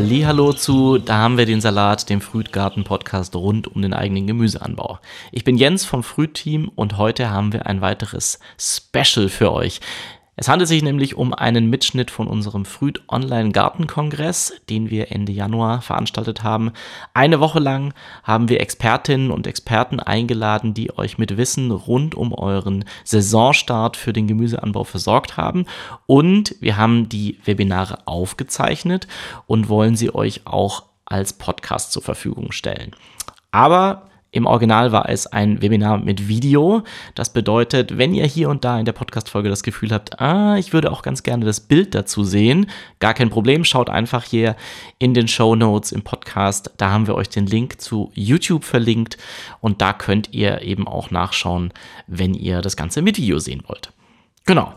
Hallo zu, da haben wir den Salat, dem Frühtgarten-Podcast rund um den eigenen Gemüseanbau. Ich bin Jens vom Frühteam und heute haben wir ein weiteres Special für euch. Es handelt sich nämlich um einen Mitschnitt von unserem Früht Online Gartenkongress, den wir Ende Januar veranstaltet haben. Eine Woche lang haben wir Expertinnen und Experten eingeladen, die euch mit Wissen rund um euren Saisonstart für den Gemüseanbau versorgt haben. Und wir haben die Webinare aufgezeichnet und wollen sie euch auch als Podcast zur Verfügung stellen. Aber im Original war es ein Webinar mit Video. Das bedeutet, wenn ihr hier und da in der Podcast-Folge das Gefühl habt, ah, ich würde auch ganz gerne das Bild dazu sehen, gar kein Problem. Schaut einfach hier in den Show Notes im Podcast. Da haben wir euch den Link zu YouTube verlinkt und da könnt ihr eben auch nachschauen, wenn ihr das Ganze mit Video sehen wollt. Genau.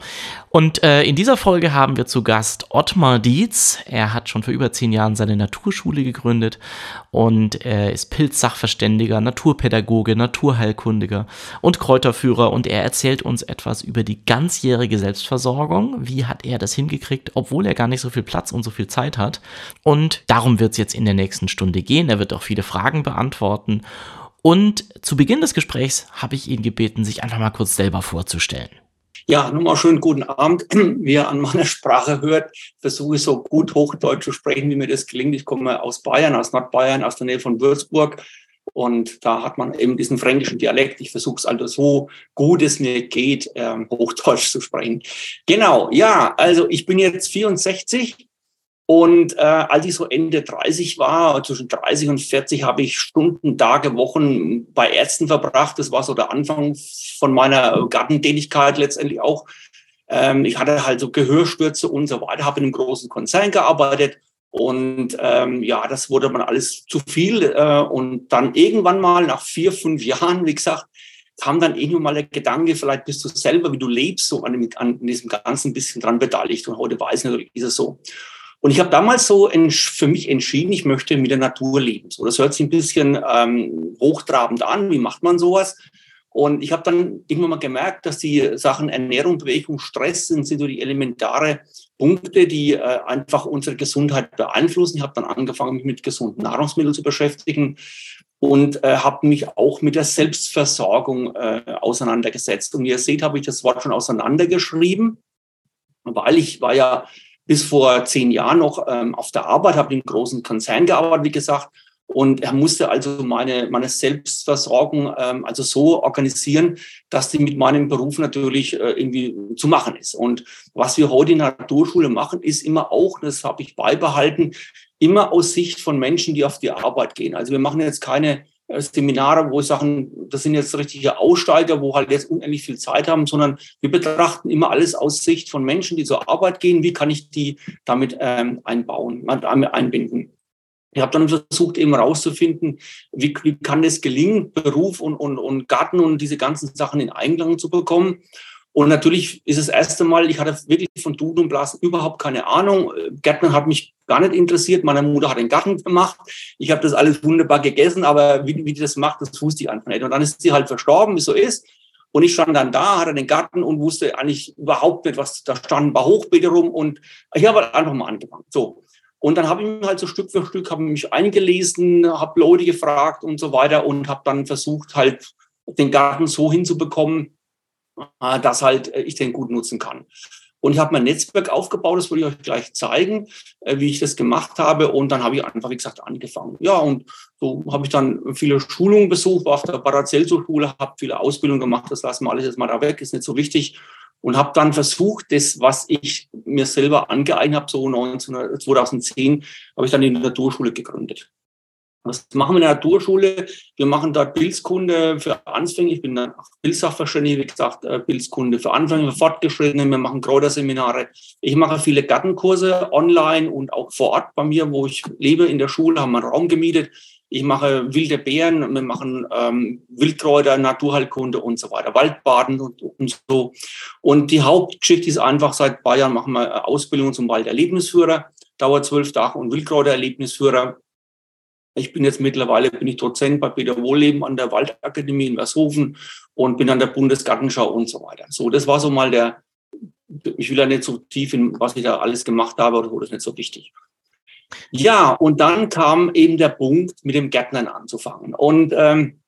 Und äh, in dieser Folge haben wir zu Gast Ottmar Dietz. Er hat schon vor über zehn Jahren seine Naturschule gegründet und er ist Pilzsachverständiger, Naturpädagoge, Naturheilkundiger und Kräuterführer. Und er erzählt uns etwas über die ganzjährige Selbstversorgung. Wie hat er das hingekriegt, obwohl er gar nicht so viel Platz und so viel Zeit hat? Und darum wird es jetzt in der nächsten Stunde gehen. Er wird auch viele Fragen beantworten. Und zu Beginn des Gesprächs habe ich ihn gebeten, sich einfach mal kurz selber vorzustellen. Ja, nochmal schönen guten Abend. Wie ihr an meiner Sprache hört, versuche ich so gut Hochdeutsch zu sprechen, wie mir das gelingt. Ich komme aus Bayern, aus Nordbayern, aus der Nähe von Würzburg. Und da hat man eben diesen fränkischen Dialekt. Ich versuche es also so gut es mir geht, ähm, Hochdeutsch zu sprechen. Genau, ja, also ich bin jetzt 64 und äh, als ich so Ende 30 war, zwischen 30 und 40, habe ich Stunden, Tage, Wochen bei Ärzten verbracht. Das war so der Anfang von meiner Gartentätigkeit letztendlich auch. Ähm, ich hatte halt so Gehörstürze und so weiter, habe in einem großen Konzern gearbeitet. Und ähm, ja, das wurde man alles zu viel. Äh, und dann irgendwann mal nach vier, fünf Jahren, wie gesagt, kam dann irgendwann mal der Gedanke, vielleicht bist du selber, wie du lebst, so an, an diesem Ganzen ein bisschen dran beteiligt. Und heute weiß ich natürlich, ist es so. Und ich habe damals so für mich entschieden, ich möchte mit der Natur leben. So, das hört sich ein bisschen ähm, hochtrabend an. Wie macht man sowas? Und ich habe dann irgendwann mal gemerkt, dass die Sachen Ernährung, Bewegung, Stress sind, sind so die elementare Punkte, die äh, einfach unsere Gesundheit beeinflussen. Ich habe dann angefangen, mich mit gesunden Nahrungsmitteln zu beschäftigen und äh, habe mich auch mit der Selbstversorgung äh, auseinandergesetzt. Und wie ihr seht, habe ich das Wort schon auseinandergeschrieben, weil ich war ja bis vor zehn Jahren noch ähm, auf der Arbeit, habe in großen Konzern gearbeitet, wie gesagt. Und er musste also meine, meine Selbstversorgung ähm, also so organisieren, dass die mit meinem Beruf natürlich äh, irgendwie zu machen ist. Und was wir heute in der Naturschule machen, ist immer auch, das habe ich beibehalten, immer aus Sicht von Menschen, die auf die Arbeit gehen. Also wir machen jetzt keine Seminare, wo Sachen, das sind jetzt richtige Aussteiger, wo halt jetzt unendlich viel Zeit haben, sondern wir betrachten immer alles aus Sicht von Menschen, die zur Arbeit gehen. Wie kann ich die damit ähm, einbauen, einbinden? Ich habe dann versucht, eben rauszufinden, wie, wie kann es gelingen, Beruf und, und, und Garten und diese ganzen Sachen in Einklang zu bekommen. Und natürlich ist das erste Mal, ich hatte wirklich von Duden und Blasen überhaupt keine Ahnung. Gärtner hat mich gar nicht interessiert. Meine Mutter hat den Garten gemacht. Ich habe das alles wunderbar gegessen, aber wie, wie die das macht, das wusste ich einfach nicht. Und dann ist sie halt verstorben, wie so ist. Und ich stand dann da, hatte den Garten und wusste eigentlich überhaupt nicht, was da stand, ein paar Hochbeete rum. Und ich habe halt einfach mal angefangen. So. Und dann habe ich mich halt so Stück für Stück habe mich eingelesen, habe Leute gefragt und so weiter und habe dann versucht, halt den Garten so hinzubekommen, äh, dass halt äh, ich den gut nutzen kann. Und ich habe mein Netzwerk aufgebaut, das will ich euch gleich zeigen, äh, wie ich das gemacht habe. Und dann habe ich einfach, wie gesagt, angefangen. Ja, und so habe ich dann viele Schulungen besucht, war auf der Paracelso-Schule, habe viele Ausbildungen gemacht, das lassen wir alles jetzt mal da weg, ist nicht so wichtig. Und habe dann versucht, das, was ich mir selber angeeignet habe, so 19, 2010, habe ich dann die Naturschule gegründet. Was machen wir in der Naturschule? Wir machen dort Pilzkunde für Anfänger. Ich bin dann Pilzsachverständiger, wie gesagt, äh, Pilzkunde für Anfänger, für Fortgeschrittene. Wir machen Kräuterseminare. Ich mache viele Gartenkurse online und auch vor Ort bei mir, wo ich lebe, in der Schule, haben wir einen Raum gemietet. Ich mache wilde Beeren, wir machen ähm, Wildkräuter, Naturheilkunde und so weiter, Waldbaden und, und so. Und die Hauptgeschichte ist einfach, seit Jahren machen wir Ausbildung zum Walderlebnisführer, dauert zwölf Tage und Wildkräutererlebnisführer ich bin jetzt mittlerweile bin ich Dozent bei Peter Wohlleben an der Waldakademie in Vershofen und bin an der Bundesgartenschau und so weiter. So, das war so mal der, ich will ja nicht so tief in, was ich da alles gemacht habe, oder das ist nicht so wichtig. Ja, und dann kam eben der Punkt, mit dem Gärtnern anzufangen. Und ähm,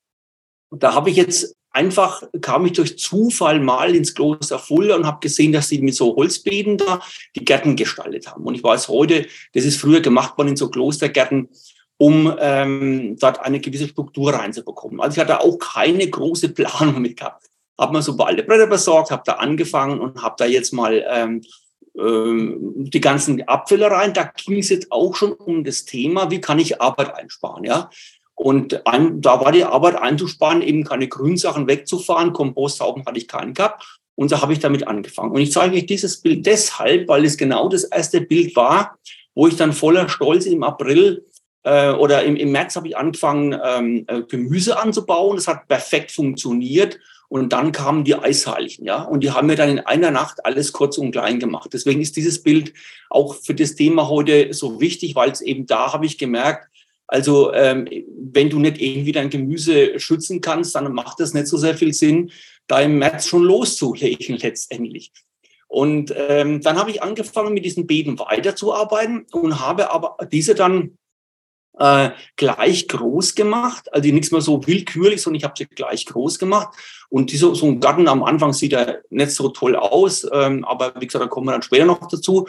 da habe ich jetzt einfach, kam ich durch Zufall mal ins Kloster Fulda und habe gesehen, dass sie mit so Holzbeeten da die Gärten gestaltet haben. Und ich weiß heute, das ist früher gemacht worden in so Klostergärten, um ähm, dort eine gewisse Struktur reinzubekommen. Also ich hatte auch keine große Planung mit gehabt. Habe mir so alte Bretter besorgt, habe da angefangen und habe da jetzt mal ähm, ähm, die ganzen Abfälle rein. Da ging es jetzt auch schon um das Thema, wie kann ich Arbeit einsparen, ja. Und ein, da war die Arbeit einzusparen, eben keine Grünsachen wegzufahren. Komposthaufen hatte ich keinen gehabt. Und so habe ich damit angefangen. Und ich zeige euch dieses Bild deshalb, weil es genau das erste Bild war, wo ich dann voller Stolz im April äh, oder im, im März habe ich angefangen, ähm, äh, Gemüse anzubauen. Das hat perfekt funktioniert. Und dann kamen die Eisheiligen, ja. Und die haben mir dann in einer Nacht alles kurz und klein gemacht. Deswegen ist dieses Bild auch für das Thema heute so wichtig, weil es eben da habe ich gemerkt, also ähm, wenn du nicht irgendwie dein Gemüse schützen kannst, dann macht das nicht so sehr viel Sinn, da im März schon loszulegen letztendlich. Und ähm, dann habe ich angefangen, mit diesen Beeten weiterzuarbeiten und habe aber diese dann äh, gleich groß gemacht, also nichts mehr so willkürlich, sondern ich habe sie gleich groß gemacht. Und dieser, so ein Garten am Anfang sieht ja nicht so toll aus, ähm, aber wie gesagt, da kommen wir dann später noch dazu.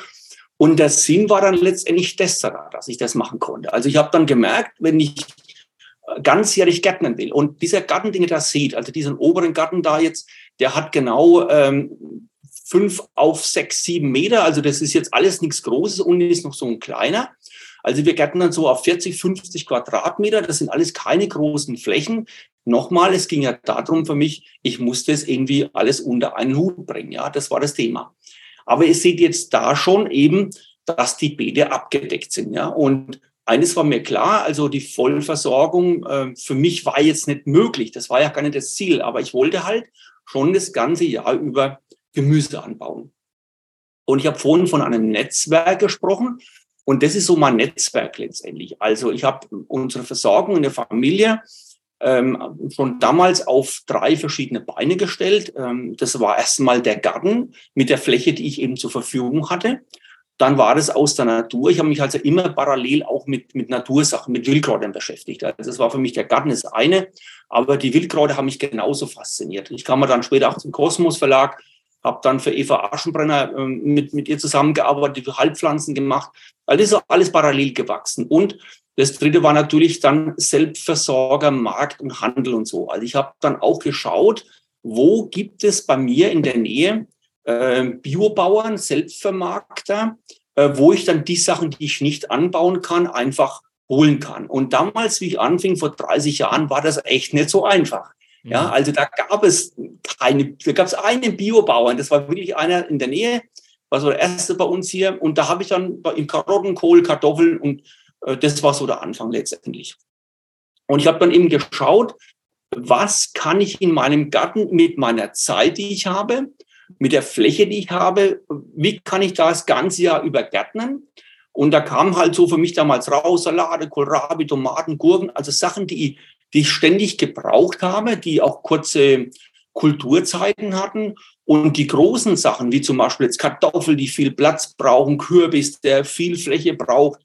Und der Sinn war dann letztendlich das, dass ich das machen konnte. Also ich habe dann gemerkt, wenn ich ganzjährig gärtnern will und dieser Garten, den ihr da seht, also diesen oberen Garten da jetzt, der hat genau ähm, fünf auf sechs, sieben Meter. Also das ist jetzt alles nichts Großes, unten ist noch so ein kleiner. Also wir gärten dann so auf 40, 50 Quadratmeter. Das sind alles keine großen Flächen. Nochmal, es ging ja darum für mich, ich musste es irgendwie alles unter einen Hut bringen. Ja, das war das Thema. Aber ihr seht jetzt da schon eben, dass die Beete abgedeckt sind. Ja, und eines war mir klar, also die Vollversorgung äh, für mich war jetzt nicht möglich. Das war ja gar nicht das Ziel. Aber ich wollte halt schon das ganze Jahr über Gemüse anbauen. Und ich habe vorhin von einem Netzwerk gesprochen. Und das ist so mein Netzwerk letztendlich. Also ich habe unsere Versorgung in der Familie ähm, schon damals auf drei verschiedene Beine gestellt. Ähm, das war erstmal der Garten mit der Fläche, die ich eben zur Verfügung hatte. Dann war es aus der Natur. Ich habe mich also immer parallel auch mit, mit Natursachen, mit Wildkräutern beschäftigt. Also das war für mich der Garten das eine, aber die Wildkräuter haben mich genauso fasziniert. Ich kam dann später auch zum Kosmos Verlag habe dann für Eva Aschenbrenner äh, mit, mit ihr zusammengearbeitet, Halbpflanzen gemacht. All das ist alles parallel gewachsen. Und das dritte war natürlich dann Selbstversorger, Markt und Handel und so. Also ich habe dann auch geschaut, wo gibt es bei mir in der Nähe äh, Biobauern, Selbstvermarkter, äh, wo ich dann die Sachen, die ich nicht anbauen kann, einfach holen kann. Und damals, wie ich anfing, vor 30 Jahren, war das echt nicht so einfach. Ja, also da gab es keine, da gab es einen Biobauern, das war wirklich einer in der Nähe, war so der erste bei uns hier. Und da habe ich dann im Karotten, Kohl, Kartoffeln und äh, das war so der Anfang letztendlich. Und ich habe dann eben geschaut, was kann ich in meinem Garten mit meiner Zeit, die ich habe, mit der Fläche, die ich habe, wie kann ich das ganze Jahr über gärtnern? Und da kam halt so für mich damals raus, Salate, Kohlrabi, Tomaten, Gurken, also Sachen, die die ich ständig gebraucht habe, die auch kurze Kulturzeiten hatten. Und die großen Sachen, wie zum Beispiel jetzt Kartoffeln, die viel Platz brauchen, Kürbis, der viel Fläche braucht,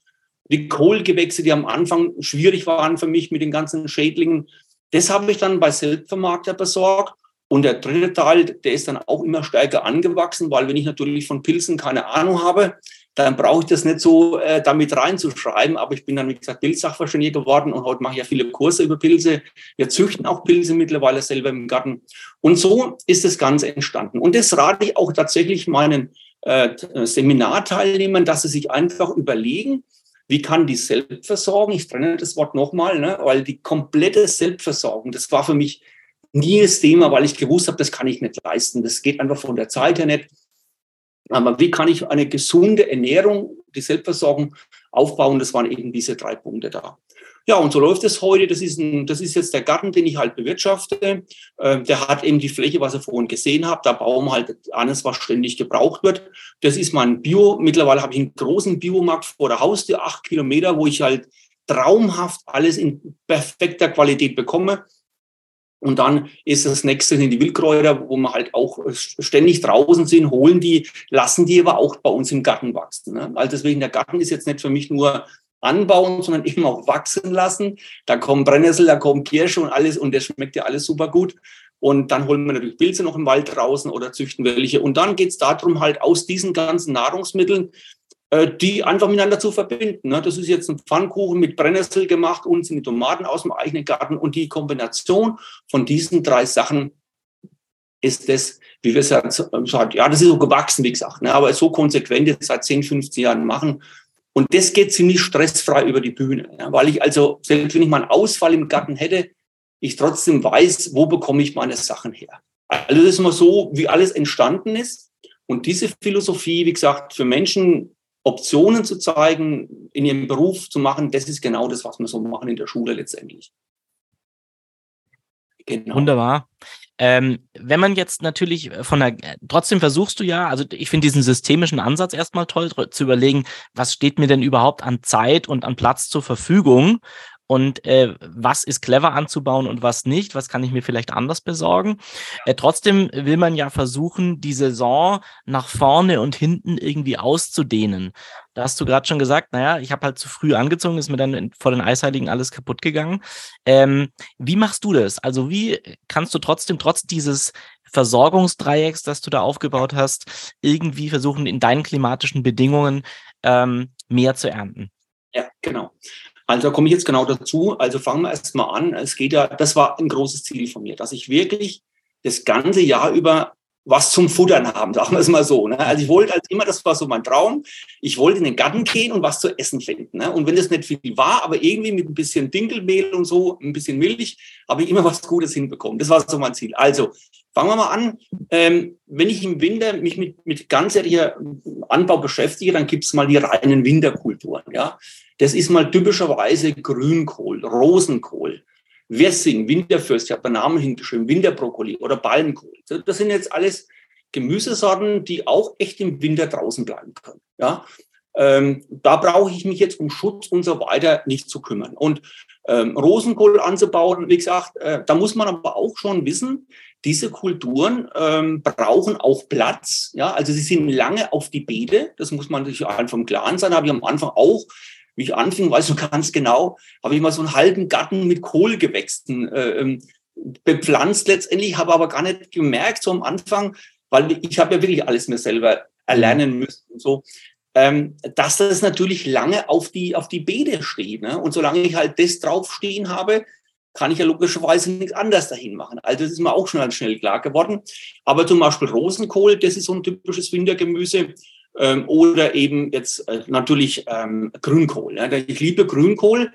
die Kohlgewächse, die am Anfang schwierig waren für mich mit den ganzen Schädlingen, das habe ich dann bei Selbstvermarkter besorgt. Und der dritte Teil, der ist dann auch immer stärker angewachsen, weil wenn ich natürlich von Pilzen keine Ahnung habe, dann brauche ich das nicht so äh, damit reinzuschreiben. Aber ich bin dann, wie gesagt, Pilzsachverständiger geworden und heute mache ich ja viele Kurse über Pilze. Wir züchten auch Pilze mittlerweile selber im Garten. Und so ist das Ganze entstanden. Und das rate ich auch tatsächlich meinen äh, Seminarteilnehmern, dass sie sich einfach überlegen, wie kann die Selbstversorgung, ich trenne das Wort nochmal, ne, weil die komplette Selbstversorgung, das war für mich nie das Thema, weil ich gewusst habe, das kann ich nicht leisten. Das geht einfach von der Zeit her nicht. Aber wie kann ich eine gesunde Ernährung, die Selbstversorgung aufbauen? Das waren eben diese drei Punkte da. Ja, und so läuft es heute. Das ist, ein, das ist jetzt der Garten, den ich halt bewirtschafte. Ähm, der hat eben die Fläche, was ihr vorhin gesehen habt. Da bauen wir halt alles, was ständig gebraucht wird. Das ist mein Bio. Mittlerweile habe ich einen großen Biomarkt vor der Haustür, acht Kilometer, wo ich halt traumhaft alles in perfekter Qualität bekomme. Und dann ist das nächste in die Wildkräuter, wo wir halt auch ständig draußen sind, holen die, lassen die aber auch bei uns im Garten wachsen. Ne? Also deswegen, der Garten ist jetzt nicht für mich nur anbauen, sondern eben auch wachsen lassen. Da kommen Brennnessel, da kommen Kirsche und alles und das schmeckt ja alles super gut. Und dann holen wir natürlich Pilze noch im Wald draußen oder züchten welche. Und dann geht es darum, halt aus diesen ganzen Nahrungsmitteln die einfach miteinander zu verbinden. Ne? Das ist jetzt ein Pfannkuchen mit Brennnessel gemacht und die Tomaten aus dem eigenen Garten. Und die Kombination von diesen drei Sachen ist das, wie wir es ja ja, das ist so gewachsen, wie gesagt, ne? aber so konsequent jetzt seit 10, 15 Jahren machen. Und das geht ziemlich stressfrei über die Bühne, weil ich also, selbst wenn ich mal einen Ausfall im Garten hätte, ich trotzdem weiß, wo bekomme ich meine Sachen her. Also das ist mal so, wie alles entstanden ist. Und diese Philosophie, wie gesagt, für Menschen Optionen zu zeigen, in ihrem Beruf zu machen, das ist genau das, was wir so machen in der Schule letztendlich. Genau. Wunderbar. Ähm, wenn man jetzt natürlich von der, trotzdem versuchst du ja, also ich finde diesen systemischen Ansatz erstmal toll, zu überlegen, was steht mir denn überhaupt an Zeit und an Platz zur Verfügung und äh, was ist clever anzubauen und was nicht, was kann ich mir vielleicht anders besorgen. Äh, trotzdem will man ja versuchen, die Saison nach vorne und hinten irgendwie auszudehnen. Da hast du gerade schon gesagt, naja, ich habe halt zu früh angezogen, ist mir dann vor den Eisheiligen alles kaputt gegangen. Ähm, wie machst du das? Also wie kannst du trotzdem, trotz dieses Versorgungsdreiecks, das du da aufgebaut hast, irgendwie versuchen, in deinen klimatischen Bedingungen ähm, mehr zu ernten? Ja, genau. Also komme ich jetzt genau dazu. Also fangen wir erst mal an. Es geht ja, das war ein großes Ziel von mir, dass ich wirklich das ganze Jahr über was zum Futtern haben, sagen wir es mal so. Ne? Also ich wollte als immer, das war so mein Traum, ich wollte in den Garten gehen und was zu essen finden. Ne? Und wenn das nicht viel war, aber irgendwie mit ein bisschen Dinkelmehl und so, ein bisschen Milch, habe ich immer was Gutes hinbekommen. Das war so mein Ziel. Also fangen wir mal an. Ähm, wenn ich im Winter mich mit, mit ganzjähriger Anbau beschäftige, dann gibt es mal die reinen Winterkulturen. Ja? Das ist mal typischerweise Grünkohl, Rosenkohl, Wessing, Winterfürst, ich habe den Namen hingeschrieben, Winterbrokkoli oder Ballenkohl. Das sind jetzt alles Gemüsesorten, die auch echt im Winter draußen bleiben können. Ja? Ähm, da brauche ich mich jetzt um Schutz und so weiter nicht zu kümmern. Und ähm, Rosenkohl anzubauen, wie gesagt, äh, da muss man aber auch schon wissen, diese Kulturen ähm, brauchen auch Platz. Ja, also sie sind lange auf die Beete. Das muss man sich einfach im Klaren sein. Habe ich am Anfang auch wie ich anfing, weißt du ganz genau, habe ich mal so einen halben Garten mit Kohlgewächsen äh, ähm, bepflanzt letztendlich, habe aber gar nicht gemerkt, so am Anfang, weil ich habe ja wirklich alles mir selber erlernen müssen und so, ähm, dass das natürlich lange auf die, auf die Beete steht. Ne? Und solange ich halt das draufstehen habe, kann ich ja logischerweise nichts anderes dahin machen. Also das ist mir auch schon ganz schnell klar geworden. Aber zum Beispiel Rosenkohl, das ist so ein typisches Wintergemüse ähm, oder eben jetzt äh, natürlich ähm, Grünkohl. Ne? Ich liebe Grünkohl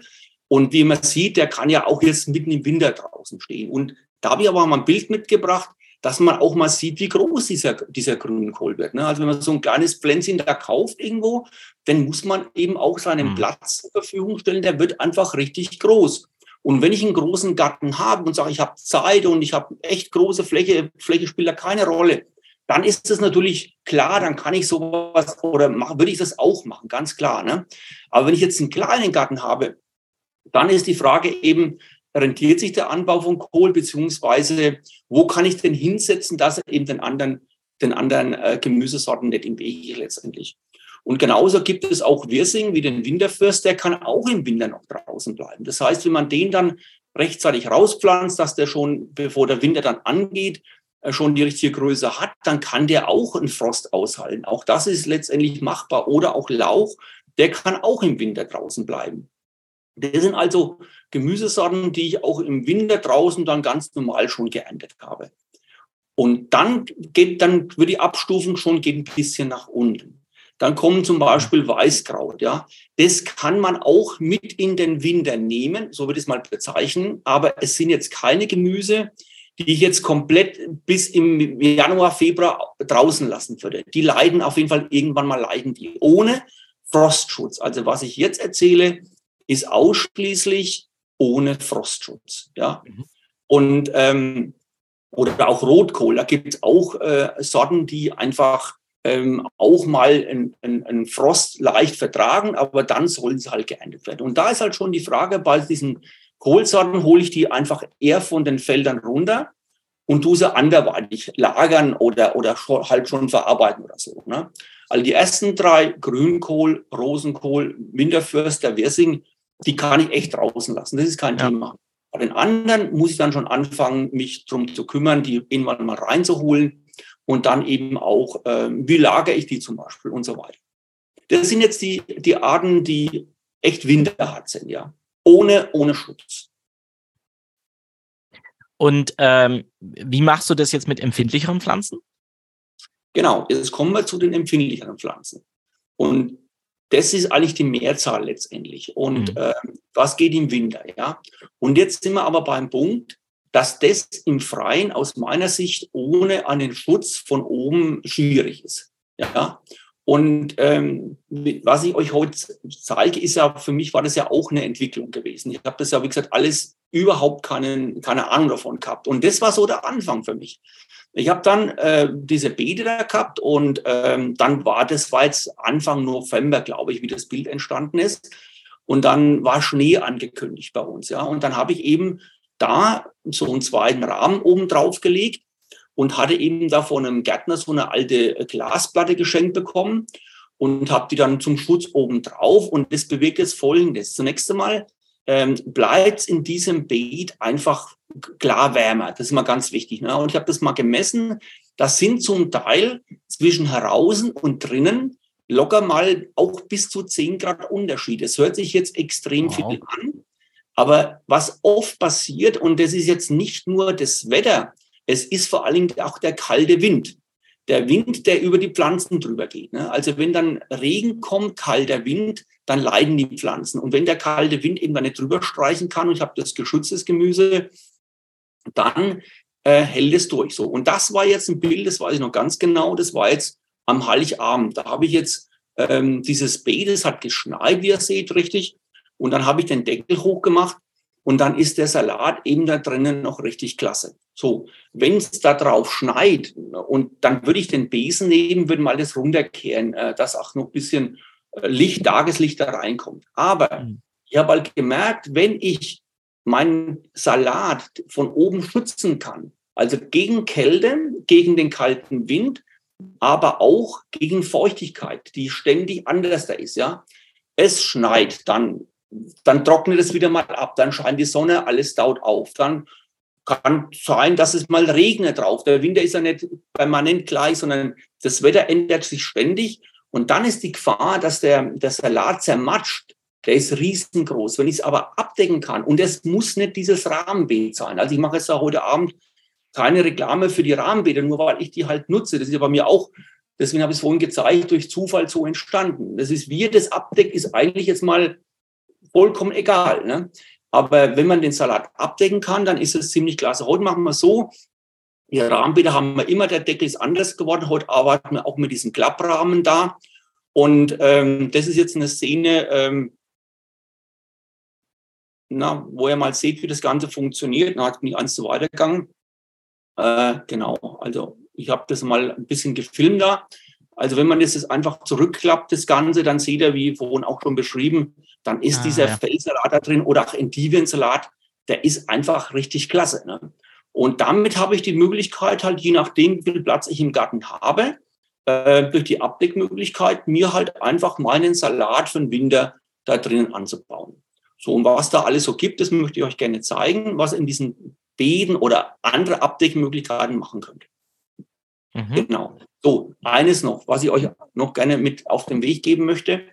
und wie man sieht, der kann ja auch jetzt mitten im Winter draußen stehen. Und da habe ich aber mal ein Bild mitgebracht, dass man auch mal sieht, wie groß dieser, dieser Grünkohl wird. Ne? Also wenn man so ein kleines Pflänzchen da kauft irgendwo, dann muss man eben auch seinen mhm. Platz zur Verfügung stellen, der wird einfach richtig groß. Und wenn ich einen großen Garten habe und sage, ich habe Zeit und ich habe echt große Fläche, Fläche spielt da keine Rolle, dann ist es natürlich klar, dann kann ich sowas oder mach, würde ich das auch machen, ganz klar. Ne? Aber wenn ich jetzt einen kleinen Garten habe, dann ist die Frage eben, rentiert sich der Anbau von Kohl, beziehungsweise wo kann ich denn hinsetzen, dass er eben den anderen, den anderen äh, Gemüsesorten nicht im Weg letztendlich. Und genauso gibt es auch Wirsing wie den Winterfürst, der kann auch im Winter noch draußen bleiben. Das heißt, wenn man den dann rechtzeitig rauspflanzt, dass der schon, bevor der Winter dann angeht, schon die richtige Größe hat, dann kann der auch einen Frost aushalten. Auch das ist letztendlich machbar. Oder auch Lauch, der kann auch im Winter draußen bleiben. Das sind also Gemüsesorten, die ich auch im Winter draußen dann ganz normal schon geerntet habe. Und dann geht, dann wird die Abstufung schon geht ein bisschen nach unten. Dann kommen zum Beispiel Weißkraut, ja. Das kann man auch mit in den Winter nehmen, so würde ich es mal bezeichnen. Aber es sind jetzt keine Gemüse, die ich jetzt komplett bis im Januar, Februar draußen lassen würde. Die leiden auf jeden Fall irgendwann mal leiden die ohne Frostschutz. Also was ich jetzt erzähle, ist ausschließlich ohne Frostschutz. Ja. Mhm. Und ähm, oder auch Rotkohl, da gibt es auch äh, Sorten, die einfach ähm, auch mal einen Frost leicht vertragen, aber dann sollen sie halt geerntet werden. Und da ist halt schon die Frage bei diesen Kohlsorten hole ich die einfach eher von den Feldern runter und tu sie anderweitig lagern oder, oder halt schon verarbeiten oder so. Ne? Also die ersten drei, Grünkohl, Rosenkohl, Winterförster, Wirsing, die kann ich echt draußen lassen. Das ist kein ja. Thema. Bei den anderen muss ich dann schon anfangen, mich darum zu kümmern, die irgendwann mal reinzuholen und dann eben auch, äh, wie lagere ich die zum Beispiel und so weiter. Das sind jetzt die, die Arten, die echt winterhart sind, ja. Ohne, ohne Schutz. Und ähm, wie machst du das jetzt mit empfindlicheren Pflanzen? Genau, jetzt kommen wir zu den empfindlicheren Pflanzen. Und das ist eigentlich die Mehrzahl letztendlich. Und mhm. äh, was geht im Winter? Ja? Und jetzt sind wir aber beim Punkt, dass das im Freien aus meiner Sicht ohne einen Schutz von oben schwierig ist. Ja? Und ähm, was ich euch heute zeige, ist ja, für mich war das ja auch eine Entwicklung gewesen. Ich habe das ja, wie gesagt, alles überhaupt keinen, keine Ahnung davon gehabt. Und das war so der Anfang für mich. Ich habe dann äh, diese Beete da gehabt und ähm, dann war das war jetzt Anfang November, glaube ich, wie das Bild entstanden ist. Und dann war Schnee angekündigt bei uns, ja. Und dann habe ich eben da so einen zweiten Rahmen oben drauf gelegt und hatte eben da von einem Gärtner so eine alte Glasplatte geschenkt bekommen und habe die dann zum Schutz oben drauf. Und das bewegt jetzt Folgendes. Zunächst einmal ähm, bleibt in diesem Beet einfach klar wärmer. Das ist mal ganz wichtig. Ne? Und ich habe das mal gemessen. Das sind zum Teil zwischen heraußen und drinnen locker mal auch bis zu 10 Grad Unterschied. Das hört sich jetzt extrem wow. viel an. Aber was oft passiert, und das ist jetzt nicht nur das Wetter, es ist vor allen Dingen auch der kalte Wind. Der Wind, der über die Pflanzen drüber geht. Ne? Also wenn dann Regen kommt, kalter Wind, dann leiden die Pflanzen. Und wenn der kalte Wind eben dann nicht drüber streichen kann, und ich habe das geschütztes Gemüse, dann äh, hält es durch. So. Und das war jetzt ein Bild, das weiß ich noch ganz genau, das war jetzt am Heiligabend. Da habe ich jetzt ähm, dieses Beet, es hat geschneit, wie ihr seht, richtig. Und dann habe ich den Deckel hochgemacht und dann ist der Salat eben da drinnen noch richtig klasse. So, wenn es da drauf schneit und dann würde ich den Besen nehmen, würde mal das runterkehren, äh, dass auch noch ein bisschen äh, Licht, Tageslicht da reinkommt. Aber mhm. ich habe halt gemerkt, wenn ich meinen Salat von oben schützen kann, also gegen Kälte, gegen den kalten Wind, aber auch gegen Feuchtigkeit, die ständig anders da ist, ja. Es schneit, dann dann trocknet es wieder mal ab, dann scheint die Sonne, alles taut auf. Dann kann sein, dass es mal regnet drauf. Der Winter ist ja nicht permanent gleich, sondern das Wetter ändert sich ständig. Und dann ist die Gefahr, dass der, der Salat zermatscht, der ist riesengroß. Wenn ich es aber abdecken kann, und es muss nicht dieses Rahmenbeet sein. Also ich mache jetzt auch heute Abend keine Reklame für die Rahmenbeete, nur weil ich die halt nutze. Das ist ja bei mir auch, deswegen habe ich es vorhin gezeigt, durch Zufall so entstanden. Das ist, wie das abdeckt, ist eigentlich jetzt mal vollkommen egal. Ne? Aber wenn man den Salat abdecken kann, dann ist es ziemlich klasse. Heute machen wir so, die Rahmenbilder haben wir immer, der Deckel ist anders geworden. Heute arbeiten wir auch mit diesem Klapprahmen da. Und ähm, das ist jetzt eine Szene, ähm, na, wo ihr mal seht, wie das Ganze funktioniert. Na, hat bin ich eins zu weitergegangen. Äh, genau, also ich habe das mal ein bisschen gefilmt da. Also wenn man das einfach zurückklappt, das Ganze, dann seht ihr, wie vorhin auch schon beschrieben, dann ist ah, dieser ja. Feldsalat da drin oder auch Endiviensalat, der ist einfach richtig klasse. Ne? Und damit habe ich die Möglichkeit, halt je nachdem, wie viel Platz ich im Garten habe, äh, durch die Abdeckmöglichkeit, mir halt einfach meinen Salat für den Winter da drinnen anzubauen. So, und was da alles so gibt, das möchte ich euch gerne zeigen, was in diesen Beeten oder andere Abdeckmöglichkeiten machen könnt. Mhm. Genau. So, eines noch, was ich euch noch gerne mit auf den Weg geben möchte,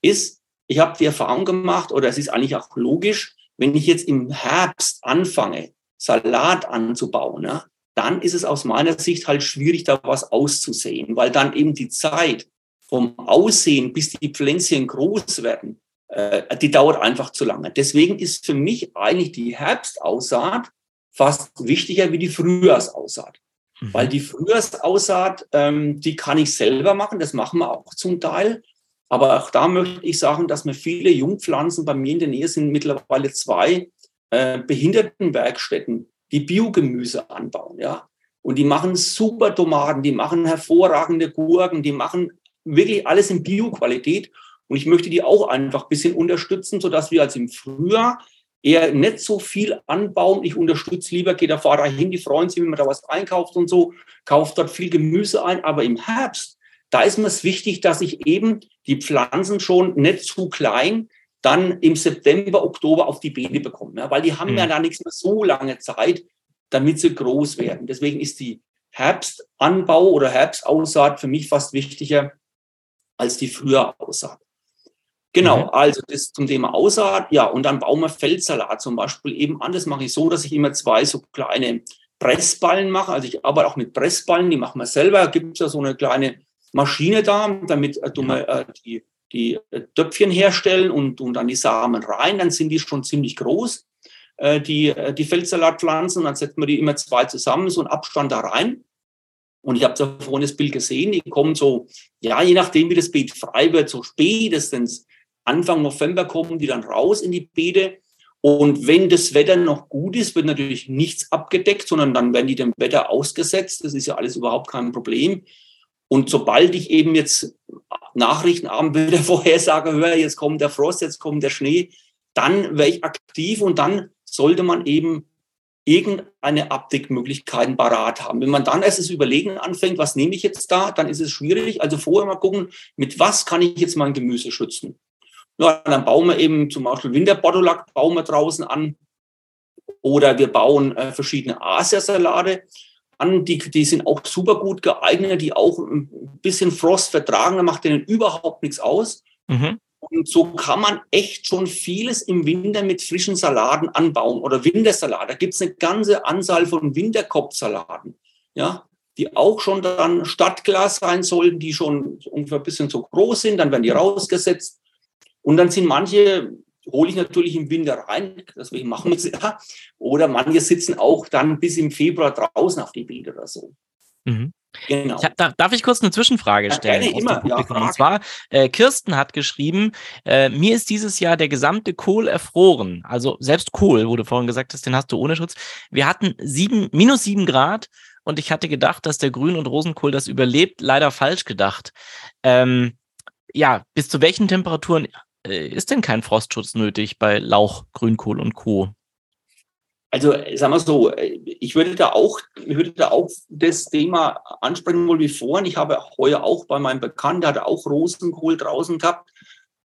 ist, ich habe die Erfahrung gemacht, oder es ist eigentlich auch logisch, wenn ich jetzt im Herbst anfange, Salat anzubauen, ja, dann ist es aus meiner Sicht halt schwierig, da was auszusehen, weil dann eben die Zeit vom Aussehen, bis die Pflänzchen groß werden, äh, die dauert einfach zu lange. Deswegen ist für mich eigentlich die Herbstaussaat fast wichtiger wie die Frühjahrsaussaat. Mhm. Weil die Frühjahrsaussaat, ähm, die kann ich selber machen, das machen wir auch zum Teil. Aber auch da möchte ich sagen, dass mir viele Jungpflanzen bei mir in der Nähe sind mittlerweile zwei äh, Behindertenwerkstätten, die Biogemüse anbauen, ja. Und die machen super Tomaten, die machen hervorragende Gurken, die machen wirklich alles in Bioqualität. Und ich möchte die auch einfach ein bisschen unterstützen, sodass wir also im Frühjahr eher nicht so viel anbauen. Ich unterstütze lieber, geht der Fahrer hin, die freuen sich, wenn man da was einkauft und so, kauft dort viel Gemüse ein. Aber im Herbst, da ist mir es wichtig, dass ich eben die Pflanzen schon nicht zu klein dann im September, Oktober auf die Beete bekomme. Ja, weil die haben mhm. ja da nichts mehr so lange Zeit, damit sie groß werden. Deswegen ist die Herbstanbau oder Herbstaussaat für mich fast wichtiger als die frühe Aussaat. Genau, mhm. also das zum Thema Aussaat. Ja, und dann bauen wir Feldsalat zum Beispiel eben an. Das mache ich so, dass ich immer zwei so kleine Pressballen mache. Also ich arbeite auch mit Pressballen, die machen wir selber. Gibt es ja so eine kleine Maschine da, damit äh, wir äh, die, die äh, Töpfchen herstellen und, und dann die Samen rein. Dann sind die schon ziemlich groß, äh, die, äh, die Feldsalatpflanzen. Dann setzen wir die immer zwei zusammen, so einen Abstand da rein. Und ich habe da vorhin das Bild gesehen, die kommen so, ja, je nachdem, wie das Beet frei wird, so spätestens Anfang November kommen die dann raus in die Beete. Und wenn das Wetter noch gut ist, wird natürlich nichts abgedeckt, sondern dann werden die dem Wetter ausgesetzt. Das ist ja alles überhaupt kein Problem. Und sobald ich eben jetzt Nachrichtenabend wieder Vorhersage höre, jetzt kommt der Frost, jetzt kommt der Schnee, dann wäre ich aktiv und dann sollte man eben irgendeine Abdeckmöglichkeiten parat haben. Wenn man dann erst das Überlegen anfängt, was nehme ich jetzt da, dann ist es schwierig. Also vorher mal gucken, mit was kann ich jetzt mein Gemüse schützen. Ja, dann bauen wir eben zum Beispiel Winterbordolack bauen wir draußen an oder wir bauen äh, verschiedene Asiasalate an, die, die sind auch super gut geeignet, die auch ein bisschen Frost vertragen, da macht denen überhaupt nichts aus. Mhm. Und so kann man echt schon vieles im Winter mit frischen Salaten anbauen oder Wintersalat. Da gibt es eine ganze Anzahl von Winterkopfsalaten, ja, die auch schon dann Stadtglas sein sollten, die schon ungefähr ein bisschen so groß sind, dann werden die rausgesetzt. Und dann sind manche, hole ich natürlich im Winter rein, deswegen machen wir es ja. Oder manche sitzen auch dann bis im Februar draußen auf die Bilder oder so. Mhm. Genau. Ich hab, darf ich kurz eine Zwischenfrage stellen? Ja, immer. Ja, und zwar, äh, Kirsten hat geschrieben, äh, mir ist dieses Jahr der gesamte Kohl erfroren. Also selbst Kohl, wo du vorhin gesagt hast, den hast du ohne Schutz. Wir hatten sieben, minus sieben Grad und ich hatte gedacht, dass der Grün- und Rosenkohl das überlebt. Leider falsch gedacht. Ähm, ja, bis zu welchen Temperaturen ist denn kein Frostschutz nötig bei Lauch, Grünkohl und Co.? Also sagen wir so, ich würde da auch, ich würde da auch das Thema ansprechen wollen wie vorhin. Ich habe heuer auch bei meinem Bekannten, der hat auch Rosenkohl draußen gehabt.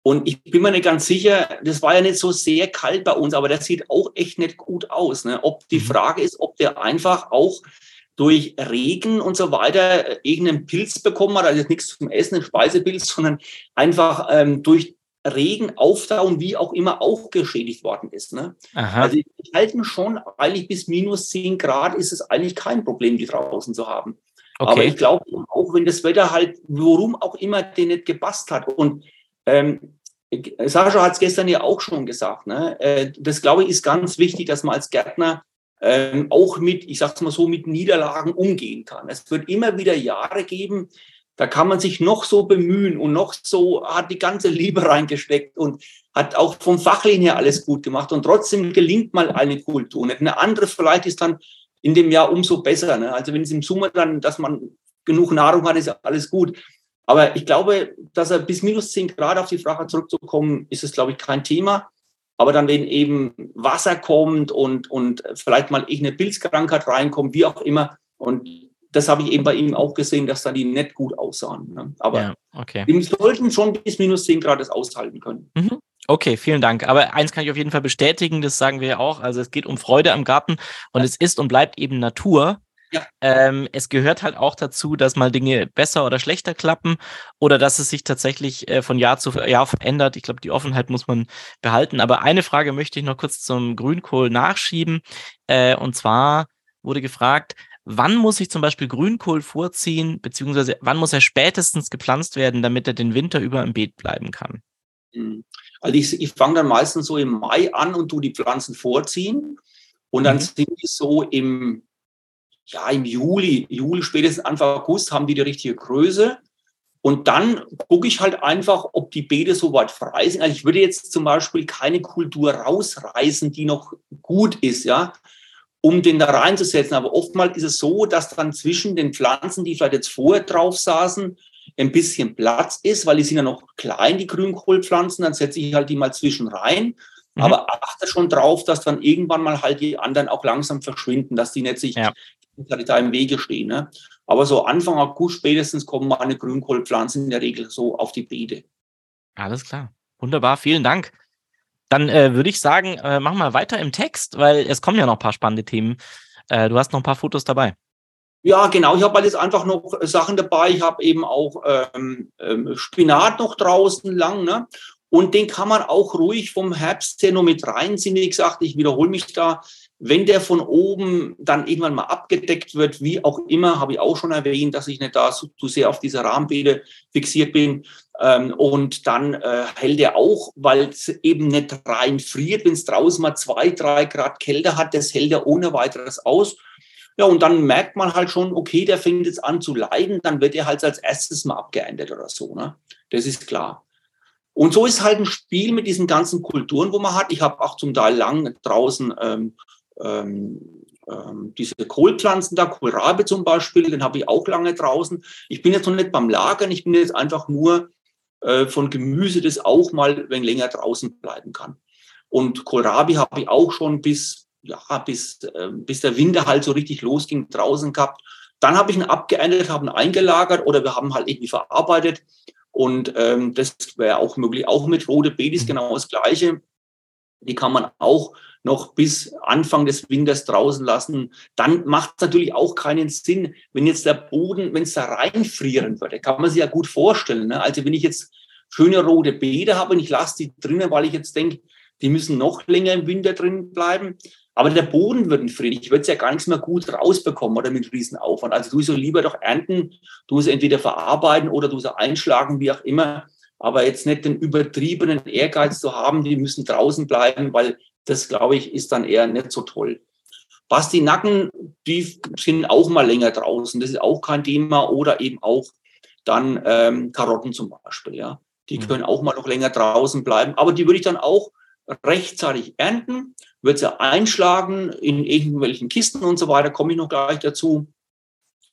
Und ich bin mir nicht ganz sicher, das war ja nicht so sehr kalt bei uns, aber das sieht auch echt nicht gut aus. Ne? Ob die mhm. Frage ist, ob der einfach auch durch Regen und so weiter irgendeinen Pilz bekommen hat, also nichts zum Essen, ein Speisepilz, sondern einfach ähm, durch Regen, Auftauen, wie auch immer, auch geschädigt worden ist. Ne? Also die halten schon eigentlich bis minus 10 Grad ist es eigentlich kein Problem, die draußen zu haben. Okay. Aber ich glaube, auch wenn das Wetter halt, worum auch immer, den nicht gepasst hat. Und ähm, Sascha hat es gestern ja auch schon gesagt. Ne? Äh, das, glaube ich, ist ganz wichtig, dass man als Gärtner ähm, auch mit, ich sag's mal so, mit Niederlagen umgehen kann. Es wird immer wieder Jahre geben, da kann man sich noch so bemühen und noch so hat die ganze Liebe reingesteckt und hat auch vom Fachlichen her alles gut gemacht und trotzdem gelingt mal eine Kultur. Und eine andere vielleicht ist dann in dem Jahr umso besser. Ne? Also wenn es im Sommer dann, dass man genug Nahrung hat, ist alles gut. Aber ich glaube, dass er bis minus 10 Grad auf die Frage zurückzukommen, ist es, glaube ich, kein Thema. Aber dann, wenn eben Wasser kommt und, und vielleicht mal irgendeine Pilzkrankheit reinkommt, wie auch immer, und das habe ich eben bei ihm auch gesehen, dass da die nicht gut aussahen. Ne? Aber ja, okay. die sollten schon bis minus 10 Grad das aushalten können. Mhm. Okay, vielen Dank. Aber eins kann ich auf jeden Fall bestätigen, das sagen wir ja auch. Also es geht um Freude am Garten und ja. es ist und bleibt eben Natur. Ja. Ähm, es gehört halt auch dazu, dass mal Dinge besser oder schlechter klappen oder dass es sich tatsächlich äh, von Jahr zu Jahr verändert. Ich glaube, die Offenheit muss man behalten. Aber eine Frage möchte ich noch kurz zum Grünkohl nachschieben. Äh, und zwar wurde gefragt, Wann muss ich zum Beispiel Grünkohl vorziehen, beziehungsweise wann muss er spätestens gepflanzt werden, damit er den Winter über im Beet bleiben kann? Hm. Also ich, ich fange dann meistens so im Mai an und tu die Pflanzen vorziehen. Und dann mhm. sind die so im, ja, im Juli, Juli, spätestens Anfang August haben die die richtige Größe. Und dann gucke ich halt einfach, ob die Beete soweit frei sind. Also ich würde jetzt zum Beispiel keine Kultur rausreißen, die noch gut ist, ja um den da reinzusetzen. Aber oftmals ist es so, dass dann zwischen den Pflanzen, die vielleicht jetzt vorher drauf saßen, ein bisschen Platz ist, weil die sind ja noch klein, die Grünkohlpflanzen. Dann setze ich halt die mal zwischen rein. Mhm. Aber achte schon drauf, dass dann irgendwann mal halt die anderen auch langsam verschwinden, dass die nicht sich ja. da im Wege stehen. Ne? Aber so Anfang August spätestens kommen meine Grünkohlpflanzen in der Regel so auf die Beete. Alles klar. Wunderbar, vielen Dank. Dann äh, würde ich sagen, äh, machen wir weiter im Text, weil es kommen ja noch ein paar spannende Themen. Äh, du hast noch ein paar Fotos dabei. Ja, genau. Ich habe halt jetzt einfach noch Sachen dabei. Ich habe eben auch ähm, ähm, Spinat noch draußen lang. Ne? Und den kann man auch ruhig vom Herbst her nur mit reinziehen. Wie gesagt, ich wiederhole mich da. Wenn der von oben dann irgendwann mal abgedeckt wird, wie auch immer, habe ich auch schon erwähnt, dass ich nicht da zu, zu sehr auf diese Rahmenbilder fixiert bin. Ähm, und dann äh, hält er auch, weil es eben nicht reinfriert, wenn es draußen mal zwei, drei Grad Kälte hat, das hält er ohne weiteres aus. Ja, und dann merkt man halt schon, okay, der fängt jetzt an zu leiden, dann wird er halt als erstes mal abgeändert oder so. Ne? Das ist klar. Und so ist halt ein Spiel mit diesen ganzen Kulturen, wo man hat. Ich habe auch zum Teil lang draußen ähm, ähm, ähm, diese Kohlpflanzen da, Kohlrabe zum Beispiel, den habe ich auch lange draußen. Ich bin jetzt noch nicht beim Lagern, ich bin jetzt einfach nur äh, von Gemüse, das auch mal wenn länger draußen bleiben kann. Und Kohlrabi habe ich auch schon bis, ja, bis, äh, bis der Winter halt so richtig losging, draußen gehabt. Dann habe ich ihn abgeändert, habe ihn eingelagert oder wir haben halt irgendwie verarbeitet. Und ähm, das wäre auch möglich, auch mit rote Betis mhm. genau das Gleiche. Die kann man auch noch bis Anfang des Winters draußen lassen. Dann macht es natürlich auch keinen Sinn, wenn jetzt der Boden, wenn es da reinfrieren würde, kann man sich ja gut vorstellen. Ne? Also wenn ich jetzt schöne rote Beete habe und ich lasse die drinnen, weil ich jetzt denke, die müssen noch länger im Winter drin bleiben, aber der Boden wird frieren. Ich würde es ja gar nichts mehr gut rausbekommen oder mit Riesenaufwand. Also du so lieber doch ernten, du es entweder verarbeiten oder du es einschlagen, wie auch immer. Aber jetzt nicht den übertriebenen Ehrgeiz zu haben, die müssen draußen bleiben, weil das, glaube ich, ist dann eher nicht so toll. Pastinaken, die sind auch mal länger draußen. Das ist auch kein Thema. Oder eben auch dann ähm, Karotten zum Beispiel. Ja. Die mhm. können auch mal noch länger draußen bleiben. Aber die würde ich dann auch rechtzeitig ernten, wird sie einschlagen in irgendwelchen Kisten und so weiter, komme ich noch gleich dazu.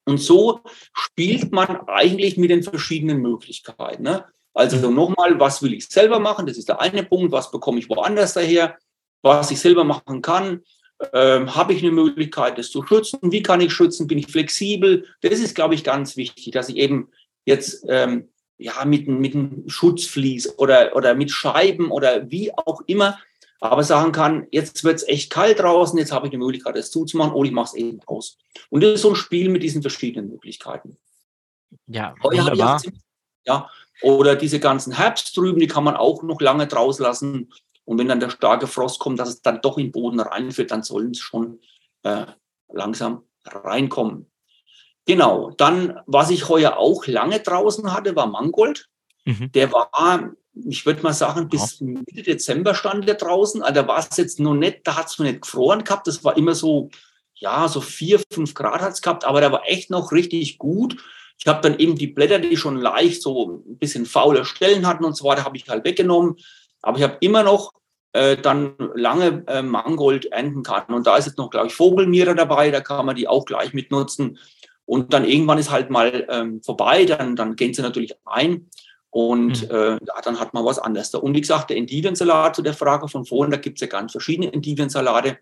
Und so spielt man eigentlich mit den verschiedenen Möglichkeiten. Ne? Also mhm. nochmal, was will ich selber machen? Das ist der eine Punkt. Was bekomme ich woanders daher? Was ich selber machen kann? Ähm, Habe ich eine Möglichkeit, das zu schützen? Wie kann ich schützen? Bin ich flexibel? Das ist, glaube ich, ganz wichtig, dass ich eben jetzt ähm, ja, mit, mit einem Schutzvlies oder, oder mit Scheiben oder wie auch immer, aber sagen kann, jetzt wird es echt kalt draußen, jetzt habe ich die Möglichkeit, das zuzumachen oder ich mache es eben aus. Und das ist so ein Spiel mit diesen verschiedenen Möglichkeiten. Ja, wunderbar. Ja, oder diese ganzen Herbsttrüben, die kann man auch noch lange draus lassen. Und wenn dann der starke Frost kommt, dass es dann doch in den Boden reinführt, dann sollen es schon äh, langsam reinkommen. Genau, dann, was ich heuer auch lange draußen hatte, war Mangold. Mhm. Der war, ich würde mal sagen, bis Mitte Dezember stand der draußen. Also da war es jetzt noch nicht, da hat es noch nicht gefroren gehabt. Das war immer so, ja, so vier, fünf Grad hat es gehabt, aber der war echt noch richtig gut. Ich habe dann eben die Blätter, die schon leicht so ein bisschen faule Stellen hatten und so weiter, habe ich halt weggenommen. Aber ich habe immer noch äh, dann lange äh, Mangold ernten kann. Und da ist jetzt noch, glaube ich, Vogelmiere dabei, da kann man die auch gleich mit nutzen. Und dann irgendwann ist halt mal ähm, vorbei, dann, dann gehen sie natürlich ein und mhm. äh, ja, dann hat man was anderes. Und wie gesagt, der Endivensalat zu der Frage von vorhin, da gibt es ja ganz verschiedene Endivensalate.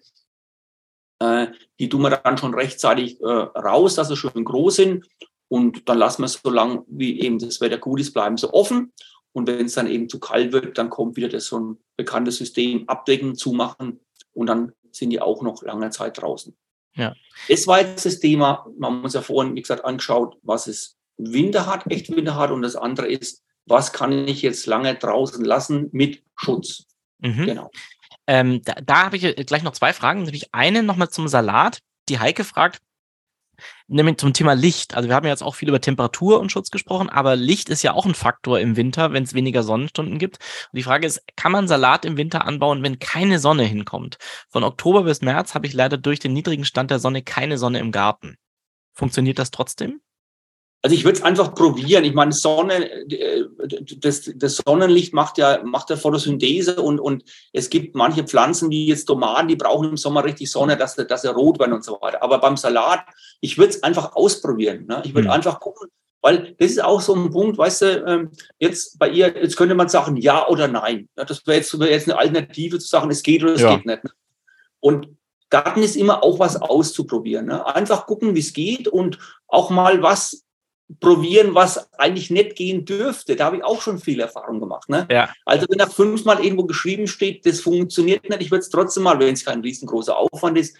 Äh, die tun wir dann schon rechtzeitig äh, raus, dass sie schön groß sind. Und dann lassen wir es so lange, wie eben das Wetter gut ist, bleiben sie offen. Und wenn es dann eben zu kalt wird, dann kommt wieder das so ein bekanntes System, abdecken, zumachen und dann sind die auch noch lange Zeit draußen. Ja. Das war jetzt das Thema. Man muss ja vorhin, wie gesagt, angeschaut, was es Winter hat, echt Winter hat. Und das andere ist, was kann ich jetzt lange draußen lassen mit Schutz? Mhm. Genau. Ähm, da, da habe ich gleich noch zwei Fragen. Nämlich eine nochmal zum Salat. Die Heike fragt, nämlich zum Thema Licht. Also wir haben jetzt auch viel über Temperatur und Schutz gesprochen, aber Licht ist ja auch ein Faktor im Winter, wenn es weniger Sonnenstunden gibt. Und die Frage ist, kann man Salat im Winter anbauen, wenn keine Sonne hinkommt? Von Oktober bis März habe ich leider durch den niedrigen Stand der Sonne keine Sonne im Garten. Funktioniert das trotzdem? Also ich würde es einfach probieren. Ich meine, Sonne, äh, das, das Sonnenlicht macht ja, macht ja Photosynthese und, und es gibt manche Pflanzen, wie jetzt Tomaten, die brauchen im Sommer richtig Sonne, dass, dass sie rot werden und so weiter. Aber beim Salat, ich würde es einfach ausprobieren. Ne? Ich würde mhm. einfach gucken, Weil das ist auch so ein Punkt, weißt du, ähm, jetzt bei ihr, jetzt könnte man sagen, ja oder nein. Das wäre jetzt, wär jetzt eine Alternative zu sagen, es geht oder es ja. geht nicht. Ne? Und Garten ist immer auch was auszuprobieren. Ne? Einfach gucken, wie es geht und auch mal was probieren, was eigentlich nicht gehen dürfte. Da habe ich auch schon viel Erfahrung gemacht. Ne? Ja. Also wenn da fünfmal irgendwo geschrieben steht, das funktioniert nicht, ich würde es trotzdem mal, wenn es kein riesengroßer Aufwand ist,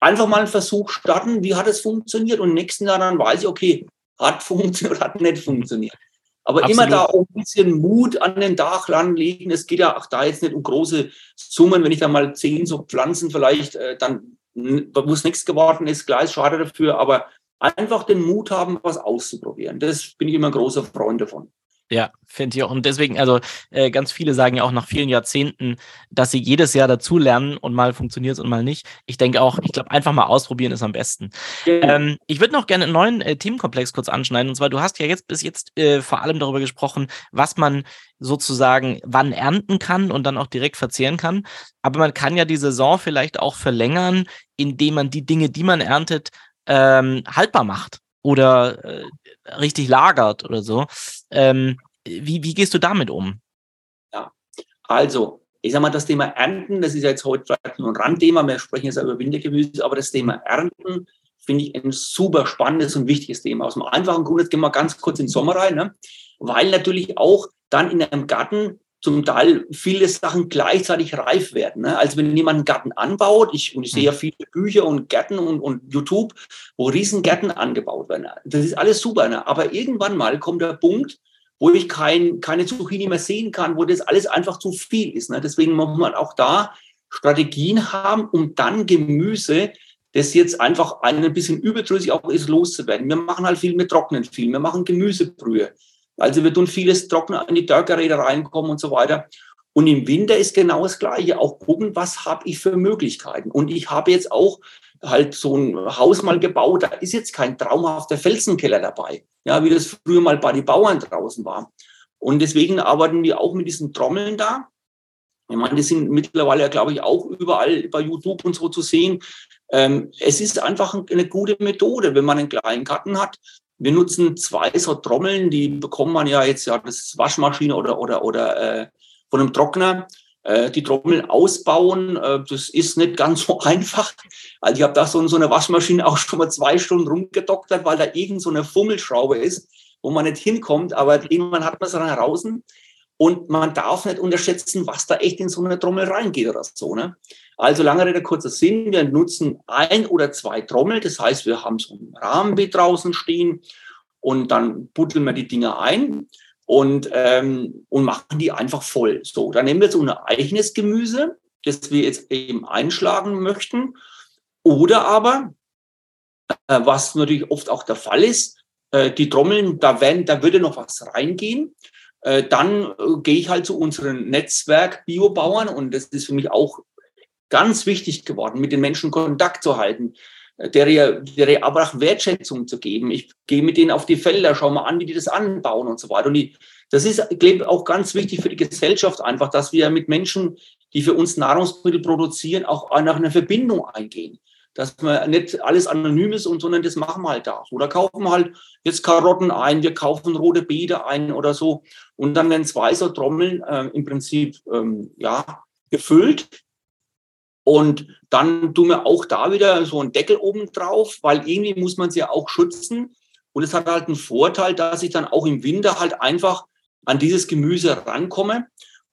einfach mal einen Versuch starten, wie hat es funktioniert und im nächsten Jahr dann weiß ich, okay, hat funktioniert oder hat nicht funktioniert. Aber Absolut. immer da auch ein bisschen Mut an den Dach legen. Es geht ja auch da jetzt nicht um große Summen. Wenn ich da mal zehn so Pflanzen vielleicht, äh, dann, wo es nichts geworden ist, klar ist schade dafür, aber einfach den Mut haben, was auszuprobieren. Das bin ich immer ein großer Freund davon. Ja, finde ich auch. Und deswegen, also äh, ganz viele sagen ja auch nach vielen Jahrzehnten, dass sie jedes Jahr dazulernen und mal funktioniert es und mal nicht. Ich denke auch, ich glaube, einfach mal ausprobieren ist am besten. Ähm, ich würde noch gerne einen neuen äh, Themenkomplex kurz anschneiden. Und zwar, du hast ja jetzt bis jetzt äh, vor allem darüber gesprochen, was man sozusagen wann ernten kann und dann auch direkt verzehren kann. Aber man kann ja die Saison vielleicht auch verlängern, indem man die Dinge, die man erntet, ähm, haltbar macht oder äh, richtig lagert oder so. Ähm, wie, wie gehst du damit um? Ja, also ich sage mal, das Thema Ernten, das ist ja jetzt heute nur ein Randthema, wir sprechen jetzt über Wintergemüse, aber das Thema Ernten finde ich ein super spannendes und wichtiges Thema. Aus dem einfachen Grund, jetzt gehen wir ganz kurz in den Sommer rein, ne? weil natürlich auch dann in einem Garten zum Teil viele Sachen gleichzeitig reif werden. Ne? Also wenn jemand einen Garten anbaut, ich, und ich sehe ja mhm. viele Bücher und Gärten und, und YouTube, wo Riesengärten angebaut werden. Das ist alles super. Ne? Aber irgendwann mal kommt der Punkt, wo ich kein, keine Zucchini mehr sehen kann, wo das alles einfach zu viel ist. Ne? Deswegen muss man auch da Strategien haben, um dann Gemüse, das jetzt einfach ein bisschen überdrüssig auch ist, loszuwerden. Wir machen halt viel mit Trocknen viel. Wir machen Gemüsebrühe. Also wir tun vieles trocken in die Dörkerräder reinkommen und so weiter. Und im Winter ist genau das Gleiche. Auch gucken, was habe ich für Möglichkeiten. Und ich habe jetzt auch halt so ein Haus mal gebaut. Da ist jetzt kein traumhafter Felsenkeller dabei. Ja, wie das früher mal bei den Bauern draußen war. Und deswegen arbeiten wir auch mit diesen Trommeln da. Ich meine, die sind mittlerweile, glaube ich, auch überall bei YouTube und so zu sehen. Ähm, es ist einfach eine gute Methode, wenn man einen kleinen Garten hat, wir nutzen zwei so Trommeln, die bekommt man ja jetzt, ja, das ist Waschmaschine oder, oder, oder äh, von einem Trockner. Äh, die Trommeln ausbauen, äh, das ist nicht ganz so einfach. Also ich habe da so, so eine Waschmaschine auch schon mal zwei Stunden rumgedoktert, weil da irgend so eine Fummelschraube ist, wo man nicht hinkommt, aber irgendwann hat man es dann heraus. Und man darf nicht unterschätzen, was da echt in so eine Trommel reingeht oder so. Ne? Also lange Rede, kurzer Sinn, wir nutzen ein oder zwei Trommel, das heißt, wir haben so ein Rahmenbeet draußen stehen und dann buddeln wir die Dinger ein und, ähm, und machen die einfach voll. So, dann nehmen wir so ein eigenes Gemüse, das wir jetzt eben einschlagen möchten. Oder aber, äh, was natürlich oft auch der Fall ist, äh, die Trommeln, da, werden, da würde noch was reingehen. Äh, dann äh, gehe ich halt zu unserem Netzwerk Biobauern und das ist für mich auch ganz wichtig geworden, mit den Menschen Kontakt zu halten, äh, der, der aber auch Wertschätzung zu geben. Ich gehe mit denen auf die Felder, schaue mal an, wie die das anbauen und so weiter. Und die, das ist, ich glaube, auch ganz wichtig für die Gesellschaft einfach, dass wir mit Menschen, die für uns Nahrungsmittel produzieren, auch nach einer Verbindung eingehen. Dass man nicht alles anonym ist, und, sondern das machen wir halt da. Oder kaufen halt jetzt Karotten ein, wir kaufen rote Beete ein oder so. Und dann werden zwei so Trommeln äh, im Prinzip ähm, ja, gefüllt und dann tun wir auch da wieder so einen Deckel oben drauf, weil irgendwie muss man sie ja auch schützen. Und es hat halt einen Vorteil, dass ich dann auch im Winter halt einfach an dieses Gemüse rankomme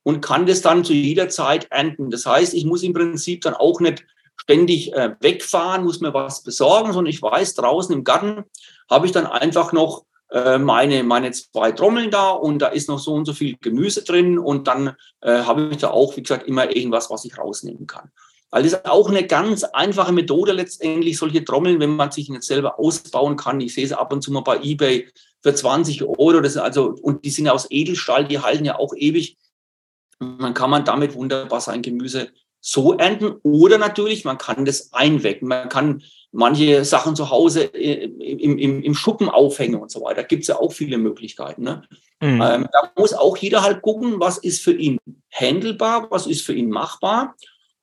und kann das dann zu jeder Zeit ernten. Das heißt, ich muss im Prinzip dann auch nicht ständig äh, wegfahren, muss mir was besorgen, sondern ich weiß, draußen im Garten habe ich dann einfach noch äh, meine, meine zwei Trommeln da und da ist noch so und so viel Gemüse drin und dann äh, habe ich da auch, wie gesagt, immer irgendwas, was ich rausnehmen kann. Weil das ist auch eine ganz einfache Methode letztendlich, solche Trommeln, wenn man sich nicht selber ausbauen kann. Ich sehe es ab und zu mal bei eBay für 20 Euro. Das also, und die sind ja aus Edelstahl, die halten ja auch ewig. dann kann man damit wunderbar sein Gemüse so ernten. Oder natürlich, man kann das einwecken. Man kann manche Sachen zu Hause äh, im, im, im Schuppen aufhängen und so weiter. Da gibt es ja auch viele Möglichkeiten. Ne? Mhm. Ähm, da muss auch jeder halt gucken, was ist für ihn handelbar, was ist für ihn machbar.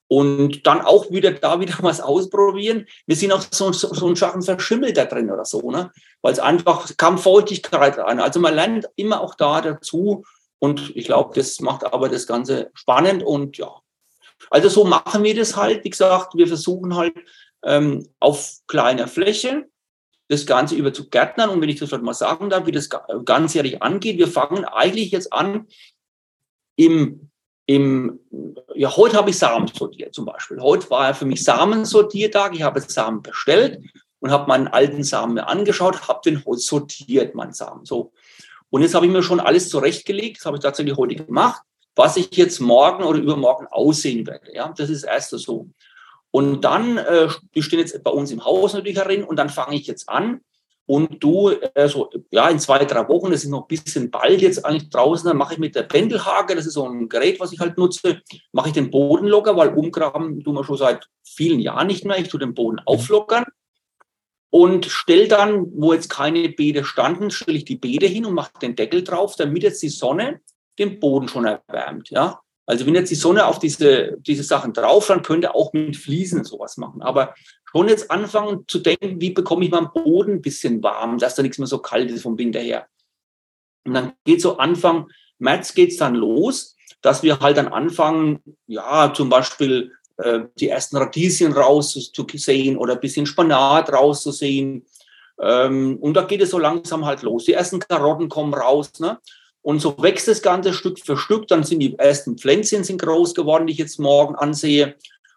Und dann auch wieder da wieder was ausprobieren. Wir sind auch so, so, so ein Schachen verschimmelt da drin oder so, ne? Weil es einfach kam Feuchtigkeit rein. Also man lernt immer auch da dazu. Und ich glaube, das macht aber das Ganze spannend und ja. Also so machen wir das halt. Wie gesagt, wir versuchen halt ähm, auf kleiner Fläche das Ganze über zu Gärtnern. Und wenn ich das mal sagen darf, wie das ganzjährig angeht, wir fangen eigentlich jetzt an im im, ja, heute habe ich Samen sortiert zum Beispiel. Heute war für mich Samensortiertag. Ich habe Samen bestellt und habe meinen alten Samen mir angeschaut, habe den heute sortiert, meinen Samen. So. Und jetzt habe ich mir schon alles zurechtgelegt. Das habe ich tatsächlich heute gemacht, was ich jetzt morgen oder übermorgen aussehen werde. Ja, das ist erst so. Und dann, äh, die stehen jetzt bei uns im Haus natürlich herin und dann fange ich jetzt an, und du, äh, so, ja, in zwei, drei Wochen, das ist noch ein bisschen bald jetzt eigentlich draußen, dann mache ich mit der Pendelhake, das ist so ein Gerät, was ich halt nutze, mache ich den Boden locker, weil umgraben tun wir schon seit vielen Jahren nicht mehr. Ich tue den Boden mhm. auflockern und stelle dann, wo jetzt keine Beete standen, stelle ich die Beete hin und mache den Deckel drauf, damit jetzt die Sonne den Boden schon erwärmt, ja. Also wenn jetzt die Sonne auf diese, diese Sachen drauf, dann könnte auch mit Fliesen sowas machen. Aber schon jetzt anfangen zu denken, wie bekomme ich meinen Boden ein bisschen warm, dass da nichts mehr so kalt ist vom Winter her. Und dann geht so Anfang März geht's dann los, dass wir halt dann anfangen, ja, zum Beispiel äh, die ersten Radieschen rauszusehen oder ein bisschen Spanat rauszusehen. Ähm, und da geht es so langsam halt los. Die ersten Karotten kommen raus. Ne? Und so wächst das Ganze Stück für Stück. Dann sind die ersten Pflänzchen sind groß geworden, die ich jetzt morgen ansehe.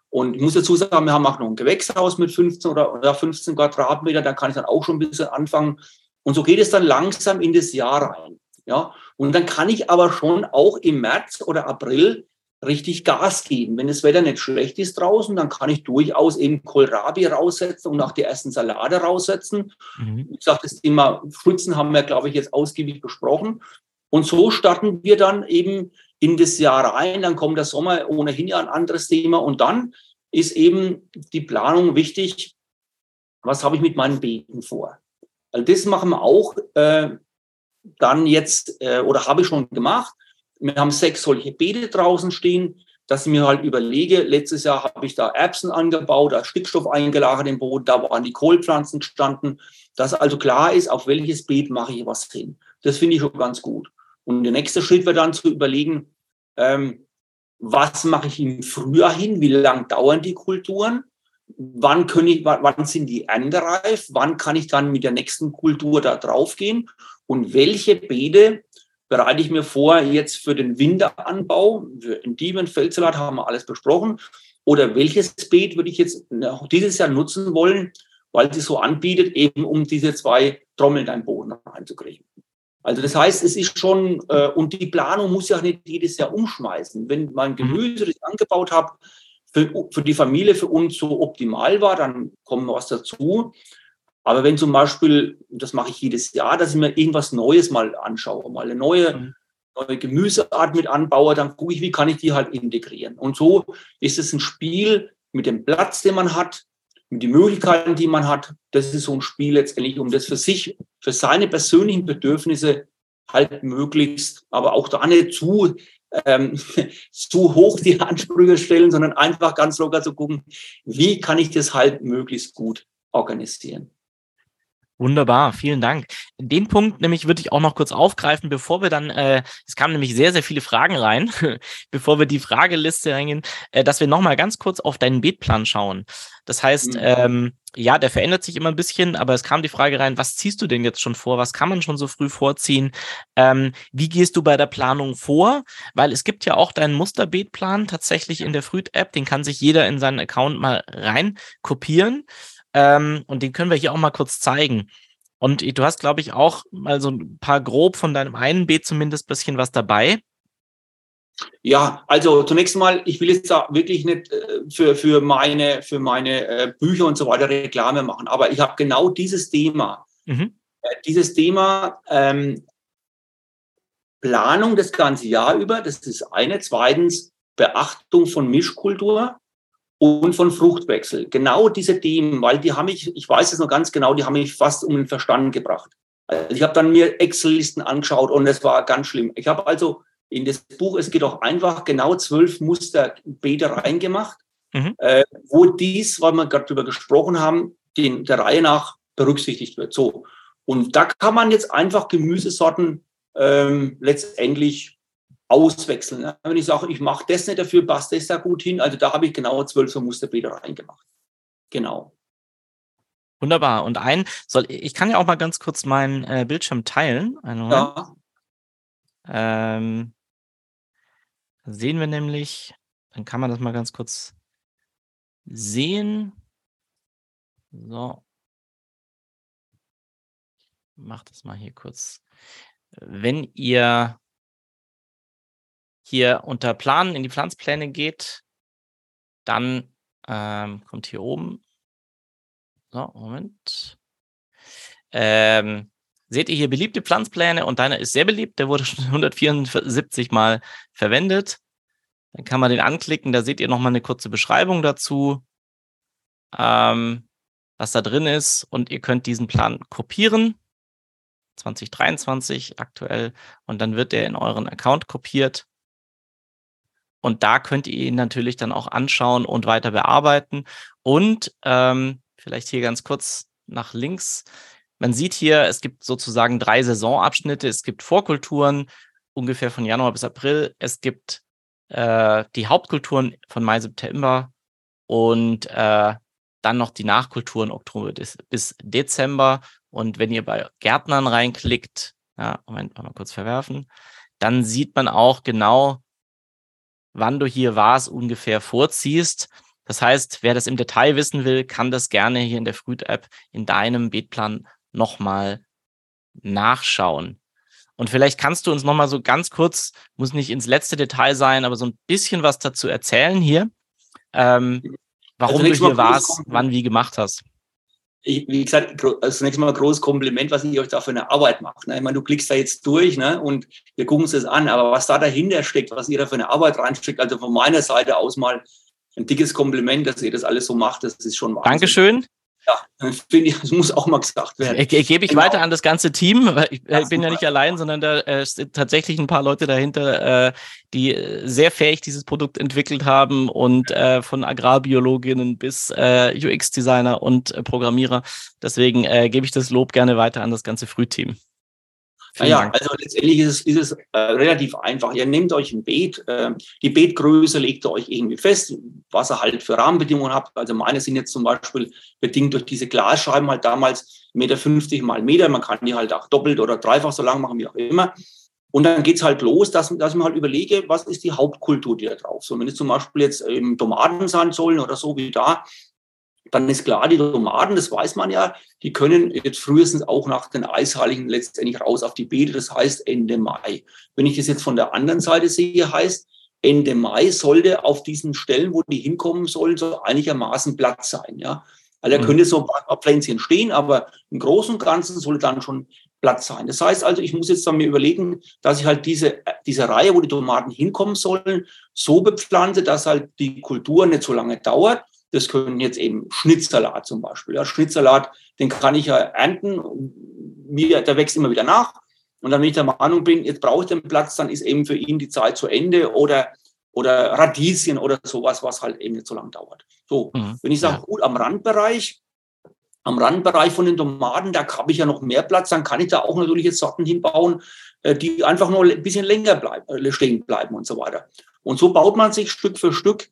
Und ich muss dazu sagen, wir haben auch noch ein Gewächshaus mit 15 oder 15 Quadratmeter, da kann ich dann auch schon ein bisschen anfangen. Und so geht es dann langsam in das Jahr rein. Ja, und dann kann ich aber schon auch im März oder April richtig Gas geben. Wenn das Wetter nicht schlecht ist draußen, dann kann ich durchaus eben Kohlrabi raussetzen und auch die ersten Salate raussetzen. Mhm. Ich sage, das Thema Pfützen haben wir, glaube ich, jetzt ausgiebig besprochen. Und so starten wir dann eben in das Jahr rein. Dann kommt der Sommer ohnehin ja ein anderes Thema. Und dann ist eben die Planung wichtig. Was habe ich mit meinen Beeten vor? Also das machen wir auch äh, dann jetzt äh, oder habe ich schon gemacht. Wir haben sechs solche Beete draußen stehen, dass ich mir halt überlege, letztes Jahr habe ich da Erbsen angebaut, da Stickstoff eingelagert im Boden, da waren die Kohlpflanzen gestanden, dass also klar ist, auf welches Beet mache ich was hin. Das finde ich schon ganz gut. Und der nächste Schritt wäre dann zu überlegen, ähm, was mache ich im Frühjahr hin, wie lang dauern die Kulturen, wann, ich, wann sind die erntereif, wann kann ich dann mit der nächsten Kultur da drauf gehen und welche Beete bereite ich mir vor jetzt für den Winteranbau, für Endiven, Feldsalat haben wir alles besprochen, oder welches Beet würde ich jetzt dieses Jahr nutzen wollen, weil sie so anbietet, eben um diese zwei Trommeln in den Boden reinzukriegen. Also das heißt, es ist schon, äh, und die Planung muss ja nicht jedes Jahr umschmeißen. Wenn mein mhm. Gemüse, das ich angebaut habe, für, für die Familie, für uns so optimal war, dann kommt was dazu. Aber wenn zum Beispiel, das mache ich jedes Jahr, dass ich mir irgendwas Neues mal anschaue, mal eine neue, mhm. neue Gemüseart mit anbaue, dann gucke ich, wie kann ich die halt integrieren. Und so ist es ein Spiel mit dem Platz, den man hat, die Möglichkeiten, die man hat, das ist so ein Spiel letztendlich, um das für sich, für seine persönlichen Bedürfnisse halt möglichst, aber auch da nicht zu, ähm, zu hoch die Ansprüche stellen, sondern einfach ganz locker zu gucken, wie kann ich das halt möglichst gut organisieren. Wunderbar, vielen Dank. Den Punkt nämlich würde ich auch noch kurz aufgreifen, bevor wir dann, äh, es kamen nämlich sehr, sehr viele Fragen rein, bevor wir die Frageliste reingehen, äh, dass wir nochmal ganz kurz auf deinen Beetplan schauen. Das heißt, mhm. ähm, ja, der verändert sich immer ein bisschen, aber es kam die Frage rein, was ziehst du denn jetzt schon vor? Was kann man schon so früh vorziehen? Ähm, wie gehst du bei der Planung vor? Weil es gibt ja auch deinen Musterbeetplan tatsächlich in der Früht-App, den kann sich jeder in seinen Account mal rein kopieren. Ähm, und den können wir hier auch mal kurz zeigen. Und du hast, glaube ich, auch mal so ein paar grob von deinem einen Beet zumindest bisschen was dabei. Ja, also zunächst mal, ich will jetzt da wirklich nicht äh, für, für meine, für meine äh, Bücher und so weiter Reklame machen, aber ich habe genau dieses Thema. Mhm. Äh, dieses Thema ähm, Planung das ganze Jahr über, das ist eine. Zweitens Beachtung von Mischkultur und von Fruchtwechsel. Genau diese Themen, weil die haben mich, ich weiß es noch ganz genau, die haben mich fast um den Verstand gebracht. Also ich habe dann mir Excel-Listen angeschaut und es war ganz schlimm. Ich habe also in das Buch, es geht auch einfach, genau zwölf Musterbeete reingemacht mhm. äh, wo dies, weil wir gerade darüber gesprochen haben, den, der Reihe nach berücksichtigt wird. So. Und da kann man jetzt einfach Gemüsesorten ähm, letztendlich auswechseln. Wenn ich sage, ich mache das nicht dafür, passt das da gut hin. Also da habe ich genau zwölf so Musterbeete reingemacht. Genau. Wunderbar. Und ein, soll, ich kann ja auch mal ganz kurz meinen äh, Bildschirm teilen. Ja. Ähm, sehen wir nämlich, dann kann man das mal ganz kurz sehen. So. Mach das mal hier kurz. Wenn ihr hier unter Planen in die Pflanzpläne geht, dann ähm, kommt hier oben. So, Moment. Ähm, seht ihr hier beliebte Pflanzpläne und deiner ist sehr beliebt. Der wurde schon 174 Mal verwendet. Dann kann man den anklicken. Da seht ihr nochmal eine kurze Beschreibung dazu, ähm, was da drin ist. Und ihr könnt diesen Plan kopieren. 2023 aktuell. Und dann wird der in euren Account kopiert. Und da könnt ihr ihn natürlich dann auch anschauen und weiter bearbeiten. Und ähm, vielleicht hier ganz kurz nach links. Man sieht hier, es gibt sozusagen drei Saisonabschnitte. Es gibt Vorkulturen ungefähr von Januar bis April. Es gibt äh, die Hauptkulturen von Mai, September und äh, dann noch die Nachkulturen Oktober bis, Dezember. Und wenn ihr bei Gärtnern reinklickt, ja, Moment, mal kurz verwerfen, dann sieht man auch genau, wann du hier was ungefähr vorziehst. Das heißt, wer das im Detail wissen will, kann das gerne hier in der Fruit-App in deinem Beetplan nochmal nachschauen. Und vielleicht kannst du uns nochmal so ganz kurz, muss nicht ins letzte Detail sein, aber so ein bisschen was dazu erzählen hier, ähm, warum also du hier warst, wann wie gemacht hast ich, wie gesagt, also zunächst mal ein großes Kompliment, was ich euch da für eine Arbeit macht. Ne? Ich meine, du klickst da jetzt durch ne? und wir gucken uns das an, aber was da dahinter steckt, was ihr da für eine Arbeit reinsteckt, also von meiner Seite aus mal ein dickes Kompliment, dass ihr das alles so macht, das ist schon Wahnsinn. Dankeschön. Ja, finde ich, das muss auch mal gesagt werden. Äh, gebe ich genau. weiter an das ganze Team, weil ich äh, bin ja nicht allein, sondern da äh, sind tatsächlich ein paar Leute dahinter, äh, die äh, sehr fähig dieses Produkt entwickelt haben und äh, von Agrarbiologinnen bis äh, UX-Designer und äh, Programmierer. Deswegen äh, gebe ich das Lob gerne weiter an das ganze Frühteam. Naja, also letztendlich ist es, ist es äh, relativ einfach. Ihr nehmt euch ein Beet, äh, die Beetgröße legt ihr euch irgendwie fest, was ihr halt für Rahmenbedingungen habt. Also meine sind jetzt zum Beispiel bedingt durch diese Glasscheiben halt damals 1,50 Meter mal Meter. Man kann die halt auch doppelt oder dreifach so lang machen, wie auch immer. Und dann geht's halt los, dass, dass mir halt überlege, was ist die Hauptkultur, die da drauf so. Wenn es zum Beispiel jetzt im Tomaten sein sollen oder so wie da, dann ist klar, die Tomaten, das weiß man ja, die können jetzt frühestens auch nach den Eisheiligen letztendlich raus auf die Beete, das heißt Ende Mai. Wenn ich das jetzt von der anderen Seite sehe, heißt, Ende Mai sollte auf diesen Stellen, wo die hinkommen sollen, so einigermaßen Platz sein. Ja? Also da mhm. könnte so ein paar Pflänzchen stehen, aber im Großen und Ganzen sollte dann schon Platz sein. Das heißt also, ich muss jetzt dann mir überlegen, dass ich halt diese, diese Reihe, wo die Tomaten hinkommen sollen, so bepflanze, dass halt die Kultur nicht so lange dauert das können jetzt eben Schnittsalat zum Beispiel. Ja, Schnittsalat, den kann ich ja ernten. Mir, der wächst immer wieder nach. Und dann, wenn ich der Meinung bin, jetzt brauche ich den Platz, dann ist eben für ihn die Zeit zu Ende oder, oder Radieschen oder sowas, was halt eben nicht so lange dauert. So, mhm. wenn ich sage, ja. gut, am Randbereich, am Randbereich von den Tomaten, da habe ich ja noch mehr Platz, dann kann ich da auch natürlich jetzt Sorten hinbauen, äh, die einfach nur ein bisschen länger bleiben, äh, stehen bleiben und so weiter. Und so baut man sich Stück für Stück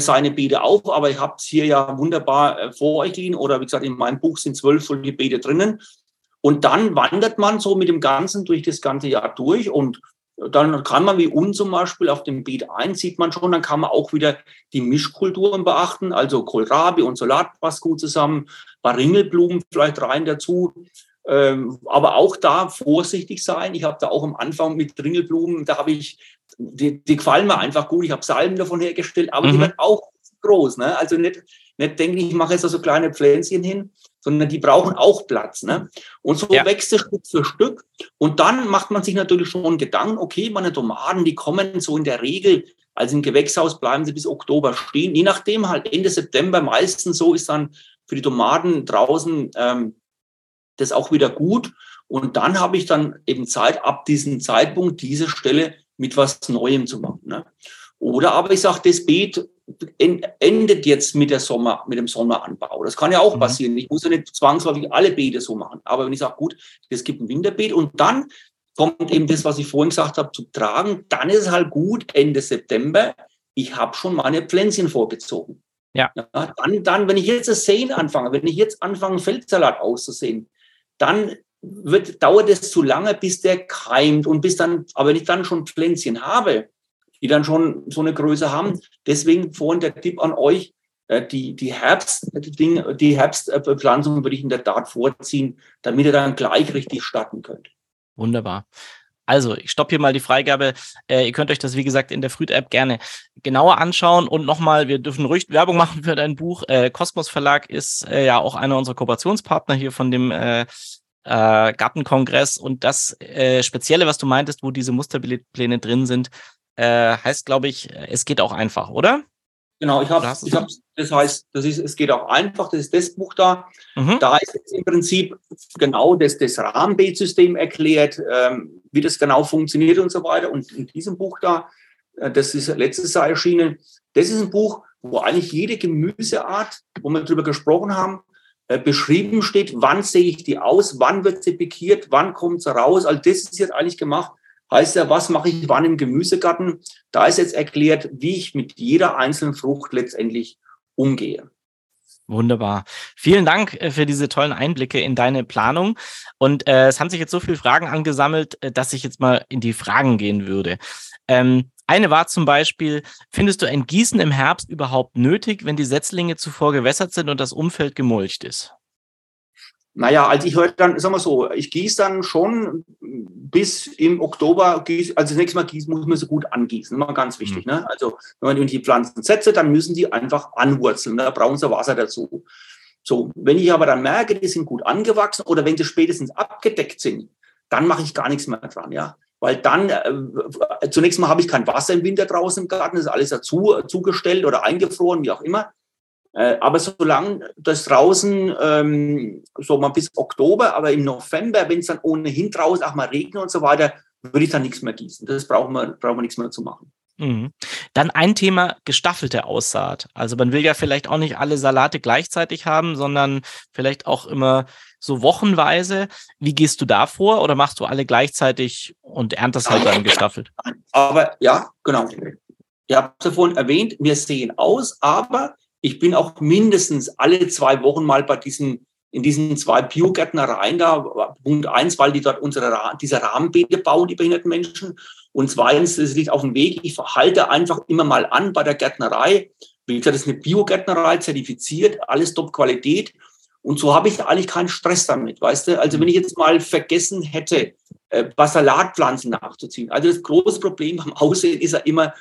seine Beete auf, aber ich habe es hier ja wunderbar äh, vor euch liegen oder wie gesagt, in meinem Buch sind zwölf solche Beete drinnen. Und dann wandert man so mit dem Ganzen durch das ganze Jahr durch und dann kann man wie uns zum Beispiel auf dem Beet 1 sieht man schon, dann kann man auch wieder die Mischkulturen beachten, also Kohlrabi und Salat passt gut zusammen, paar Ringelblumen vielleicht rein dazu. Ähm, aber auch da vorsichtig sein. Ich habe da auch am Anfang mit Ringelblumen, da habe ich die, die gefallen mir einfach gut. Ich habe Salben davon hergestellt, aber mhm. die werden auch groß. Ne? Also nicht, nicht denken, ich mache jetzt so kleine Pflänzchen hin, sondern die brauchen auch Platz. Ne? Und so ja. wächst es Stück für Stück. Und dann macht man sich natürlich schon Gedanken, okay, meine Tomaten, die kommen so in der Regel, also im Gewächshaus bleiben sie bis Oktober stehen. Je nachdem, halt Ende September meistens so ist dann für die Tomaten draußen ähm, das auch wieder gut. Und dann habe ich dann eben Zeit, ab diesem Zeitpunkt diese Stelle mit was Neuem zu machen. Ne? Oder aber ich sage, das Beet endet jetzt mit, der Sommer, mit dem Sommeranbau. Das kann ja auch mhm. passieren. Ich muss ja nicht zwangsläufig alle Beete so machen. Aber wenn ich sage, gut, es gibt ein Winterbeet und dann kommt eben das, was ich vorhin gesagt habe, zu tragen, dann ist es halt gut, Ende September, ich habe schon meine Pflänzchen vorgezogen. Ja. ja. dann, dann, wenn ich jetzt das Säen anfange, wenn ich jetzt anfange, Feldsalat auszusehen, dann wird, dauert es zu lange, bis der keimt und bis dann, aber wenn ich dann schon Pflänzchen habe, die dann schon so eine Größe haben, deswegen vorhin der Tipp an euch, äh, die, die Herbst, die, Herbstpflanzung würde ich in der Tat vorziehen, damit ihr dann gleich richtig starten könnt. Wunderbar. Also, ich stoppe hier mal die Freigabe. Äh, ihr könnt euch das, wie gesagt, in der Früht-App gerne genauer anschauen. Und nochmal, wir dürfen ruhig Werbung machen für dein Buch. Äh, Kosmos Verlag ist äh, ja auch einer unserer Kooperationspartner hier von dem äh, Gartenkongress. Und das äh, Spezielle, was du meintest, wo diese Musterpläne drin sind, äh, heißt, glaube ich, es geht auch einfach, oder? Genau, ich habe, ich hab, das heißt, das ist, es geht auch einfach, das ist das Buch da. Mhm. Da ist jetzt im Prinzip genau das, das Rahmenbildsystem erklärt, ähm, wie das genau funktioniert und so weiter. Und in diesem Buch da, äh, das ist letztes Jahr erschienen, das ist ein Buch, wo eigentlich jede Gemüseart, wo wir darüber gesprochen haben, beschrieben steht, wann sehe ich die aus, wann wird sie pikiert, wann kommt sie raus. All das ist jetzt eigentlich gemacht heißt ja, was mache ich wann im Gemüsegarten? Da ist jetzt erklärt, wie ich mit jeder einzelnen Frucht letztendlich umgehe. Wunderbar. Vielen Dank äh, für diese tollen Einblicke in deine Planung. Und äh, es haben sich jetzt so viele Fragen angesammelt, äh, dass ich jetzt mal in die Fragen gehen würde. Ähm, eine war zum Beispiel, findest du ein Gießen im Herbst überhaupt nötig, wenn die Setzlinge zuvor gewässert sind und das Umfeld gemulcht ist? Naja, also ich höre dann, sagen wir so, ich gieße dann schon bis im Oktober, gieß, also das nächste Mal gießen, muss man so gut angießen, immer ganz wichtig. Mhm. Ne? Also wenn man die Pflanzen setze, dann müssen die einfach anwurzeln, da brauchen sie Wasser dazu. So, wenn ich aber dann merke, die sind gut angewachsen oder wenn sie spätestens abgedeckt sind, dann mache ich gar nichts mehr dran, ja. Weil dann, äh, zunächst mal habe ich kein Wasser im Winter draußen im Garten, das ist alles dazu zugestellt oder eingefroren, wie auch immer. Äh, aber solange das draußen, ähm, so mal bis Oktober, aber im November, wenn es dann ohnehin draußen auch mal regnet und so weiter, würde ich dann nichts mehr gießen. Das brauchen wir, brauchen wir nichts mehr zu machen. Mhm. Dann ein Thema gestaffelte Aussaat. Also man will ja vielleicht auch nicht alle Salate gleichzeitig haben, sondern vielleicht auch immer so wochenweise. Wie gehst du da vor oder machst du alle gleichzeitig und erntest halt dann gestaffelt? Aber ja, genau. Ihr habt es ja vorhin erwähnt, wir sehen aus, aber ich bin auch mindestens alle zwei Wochen mal bei diesen, in diesen zwei Biogärtnereien da. Punkt eins, weil die dort unsere, diese Rahmenbeete bauen, die behinderten Menschen. Und zweitens, es liegt auf dem Weg. Ich verhalte einfach immer mal an bei der Gärtnerei. Wie gesagt, das ist eine Biogärtnerei, zertifiziert, alles Top-Qualität. Und so habe ich eigentlich keinen Stress damit, weißt du? Also wenn ich jetzt mal vergessen hätte, äh, Salatpflanzen nachzuziehen. Also das große Problem am Aussehen ist ja immer,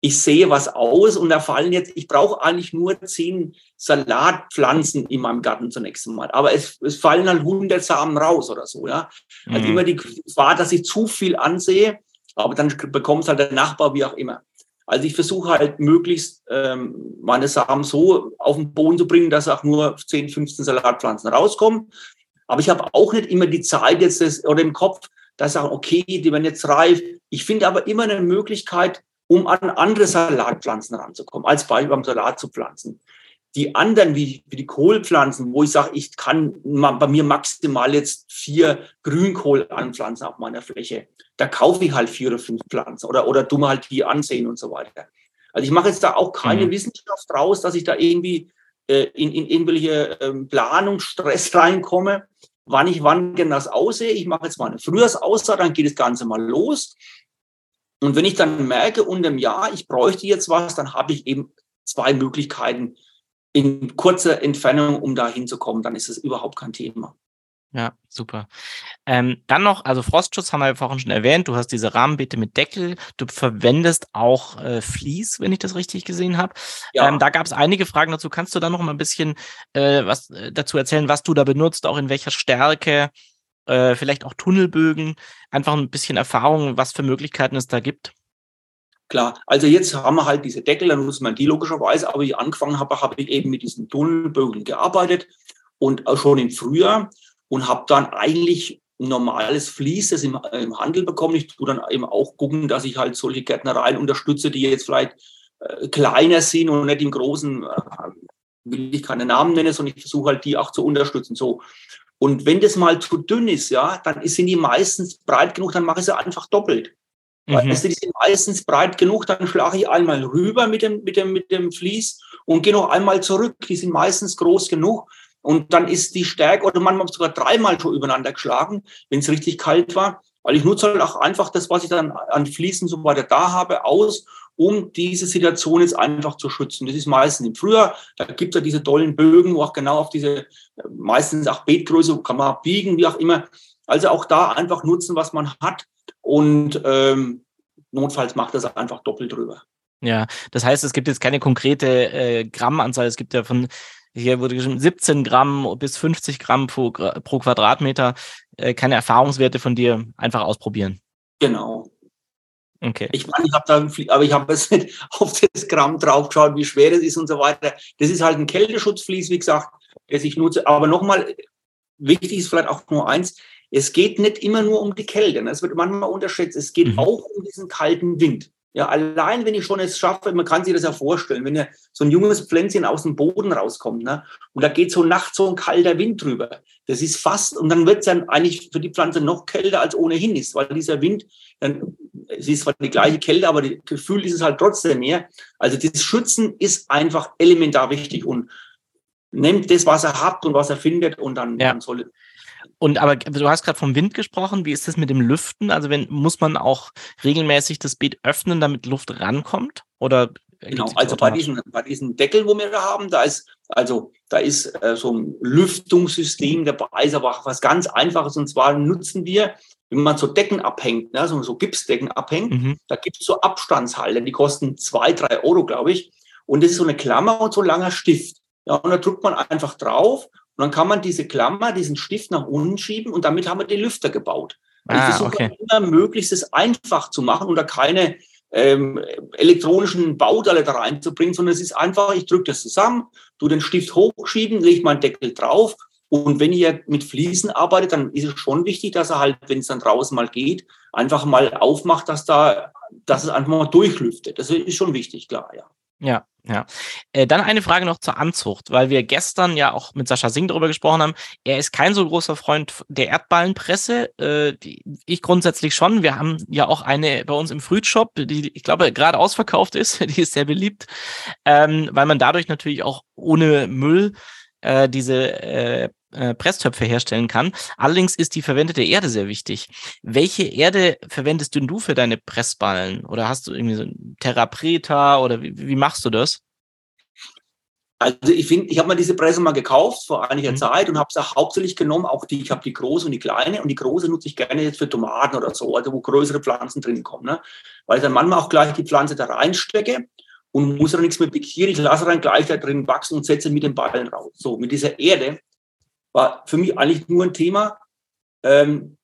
ich sehe was aus und da fallen jetzt, ich brauche eigentlich nur zehn Salatpflanzen in meinem Garten zunächst einmal. Aber es, es fallen halt 100 Samen raus oder so, ja. Also mhm. immer die Gefahr, dass ich zu viel ansehe, aber dann bekommt es halt der Nachbar, wie auch immer. Also ich versuche halt möglichst ähm, meine Samen so auf den Boden zu bringen, dass auch nur 10, 15 Salatpflanzen rauskommen. Aber ich habe auch nicht immer die Zeit jetzt das, oder im Kopf, dass ich sage, okay, die werden jetzt reif. Ich finde aber immer eine Möglichkeit, um an andere Salatpflanzen ranzukommen, als Beispiel beim Salat zu pflanzen. Die anderen, wie, wie die Kohlpflanzen, wo ich sage, ich kann bei mir maximal jetzt vier Grünkohl anpflanzen auf meiner Fläche, da kaufe ich halt vier oder fünf Pflanzen oder, oder du mal halt die ansehen und so weiter. Also ich mache jetzt da auch keine mhm. Wissenschaft raus, dass ich da irgendwie äh, in, in irgendwelche ähm, Planungsstress reinkomme, wann ich wann genau das aussehe. Ich mache jetzt mal eine Frühjahrsaussaat, dann geht das Ganze mal los. Und wenn ich dann merke, unter dem Jahr, ich bräuchte jetzt was, dann habe ich eben zwei Möglichkeiten in kurzer Entfernung, um da hinzukommen. Dann ist es überhaupt kein Thema. Ja, super. Ähm, dann noch, also Frostschutz haben wir ja vorhin schon erwähnt. Du hast diese Rahmenbeete mit Deckel. Du verwendest auch äh, Vlies, wenn ich das richtig gesehen habe. Ja. Ähm, da gab es einige Fragen dazu. Kannst du da noch mal ein bisschen äh, was äh, dazu erzählen, was du da benutzt, auch in welcher Stärke? äh, vielleicht auch Tunnelbögen, einfach ein bisschen Erfahrung, was für Möglichkeiten es da gibt? Klar, also jetzt haben wir halt diese Deckel, dann muss man die logischerweise, aber ich angefangen habe, habe ich eben mit diesen Tunnelbögen gearbeitet und auch schon im Frühjahr und habe dann eigentlich normales Vlies, das im, im Handel bekommen. Ich tue dann eben auch gucken, dass ich halt solche Gärtnereien unterstütze, die jetzt vielleicht äh, kleiner sind und nicht im großen, äh, will ich keine Namen nennen, sondern ich versuche halt die auch zu unterstützen. So. Und wenn das mal zu dünn ist, ja, dann sind die meistens breit genug, dann mache ich sie einfach doppelt. Mhm. Weißt du, die sind meistens breit genug, dann schlage ich einmal rüber mit dem, mit dem, mit dem Vlies und gehe noch einmal zurück. Die sind meistens groß genug. Und dann ist die Stärke, oder manchmal sogar dreimal schon übereinander geschlagen, wenn es richtig kalt war. Weil ich nutze halt auch einfach das, was ich dann an Fließen so weiter da habe, aus, um diese Situation jetzt einfach zu schützen. Das ist meistens im Frühjahr, da gibt es ja diese tollen Bögen, wo auch genau auf diese, meistens auch Beetgröße, kann man biegen, wie auch immer. Also auch da einfach nutzen, was man hat und ähm, notfalls macht das einfach doppelt drüber. Ja, das heißt, es gibt jetzt keine konkrete äh, Grammanzahl. Es gibt ja von, hier wurde geschrieben, 17 Gramm bis 50 Gramm pro, pro Quadratmeter. Äh, keine Erfahrungswerte von dir, einfach ausprobieren. Genau. Okay. Ich meine, ich habe da, aber ich habe nicht auf das Gramm draufgeschaut, wie schwer es ist und so weiter. Das ist halt ein Kälteschutzvlies, wie gesagt, das ich nutze. Aber nochmal, wichtig ist vielleicht auch nur eins, es geht nicht immer nur um die Kälte. Das wird manchmal unterschätzt. Es geht mhm. auch um diesen kalten Wind. Ja, allein wenn ich schon es schaffe, man kann sich das ja vorstellen, wenn ja so ein junges Pflänzchen aus dem Boden rauskommt, ne, und da geht so nachts so ein kalter Wind drüber. Das ist fast, und dann wird es dann eigentlich für die Pflanze noch kälter als ohnehin ist, weil dieser Wind, dann, es ist zwar die gleiche Kälte, aber das Gefühl ist es halt trotzdem mehr. Also das Schützen ist einfach elementar wichtig und nehmt das, was er habt und was er findet und dann, ja. dann soll und aber du hast gerade vom Wind gesprochen. Wie ist das mit dem Lüften? Also wenn muss man auch regelmäßig das Beet öffnen, damit Luft rankommt? Oder genau, also bei diesem, bei diesem Deckel, wo wir da haben, da ist also da ist äh, so ein Lüftungssystem dabei, ist aber auch was ganz Einfaches. Und zwar nutzen wir, wenn man so Decken abhängt, ne, so, so Gipsdecken abhängt, mhm. da gibt es so Abstandshalter, die kosten zwei, drei Euro, glaube ich. Und das ist so eine Klammer und so ein langer Stift. Ja, und da drückt man einfach drauf und dann kann man diese Klammer, diesen Stift nach unten schieben und damit haben wir den Lüfter gebaut. Ah, ich versuche okay. immer möglichst es einfach zu machen und da keine ähm, elektronischen Bauteile da reinzubringen, sondern es ist einfach, ich drücke das zusammen, tu den Stift hochschieben, lege meinen Deckel drauf und wenn ihr mit Fliesen arbeitet, dann ist es schon wichtig, dass er halt, wenn es dann draußen mal geht, einfach mal aufmacht, dass da, dass es einfach mal durchlüftet. Das ist schon wichtig, klar, ja. Ja, ja. Äh, dann eine Frage noch zur Anzucht, weil wir gestern ja auch mit Sascha Singh darüber gesprochen haben. Er ist kein so großer Freund der Erdballenpresse. Äh, ich grundsätzlich schon. Wir haben ja auch eine bei uns im Frühshop, die ich glaube gerade ausverkauft ist. Die ist sehr beliebt, ähm, weil man dadurch natürlich auch ohne Müll äh, diese äh, Presstöpfe herstellen kann. Allerdings ist die verwendete Erde sehr wichtig. Welche Erde verwendest denn du für deine Pressballen? Oder hast du irgendwie so ein Terra Preta oder wie, wie machst du das? Also ich finde, ich habe mir diese Presse mal gekauft vor einiger mhm. Zeit und habe es auch hauptsächlich genommen, auch die, ich habe die große und die kleine und die große nutze ich gerne jetzt für Tomaten oder so, also wo größere Pflanzen drin kommen, ne? weil ich dann manchmal auch gleich die Pflanze da reinstecke und muss dann nichts mehr pikieren, ich lasse dann gleich da drin wachsen und setze mit den Ballen raus. So, mit dieser Erde war für mich eigentlich nur ein Thema, ähm,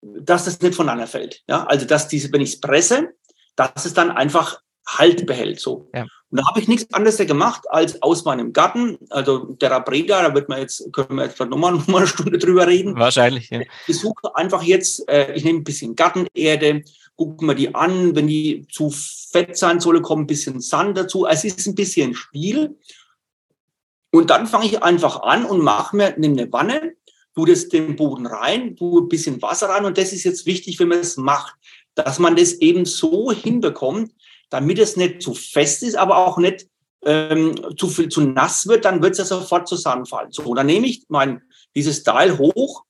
dass das nicht voneinander fällt. Ja? Also, dass diese, wenn ich es presse, dass es dann einfach Halt behält. So. Ja. Und da habe ich nichts anderes gemacht, als aus meinem Garten, also der Rabreda, da wird man jetzt, können wir jetzt nochmal noch mal eine Stunde drüber reden. Wahrscheinlich, ja. Ich suche einfach jetzt, äh, ich nehme ein bisschen Gartenerde, gucke mir die an, wenn die zu fett sein soll, kommt ein bisschen Sand dazu. Es ist ein bisschen Spiel. Und dann fange ich einfach an und mache mir nehme eine Wanne, tu das den Boden rein, tu ein bisschen Wasser rein. Und das ist jetzt wichtig, wenn man es macht, dass man das eben so hinbekommt, damit es nicht zu fest ist, aber auch nicht ähm, zu viel zu nass wird, dann wird es ja sofort zusammenfallen. So, dann nehme ich mein dieses Teil hoch,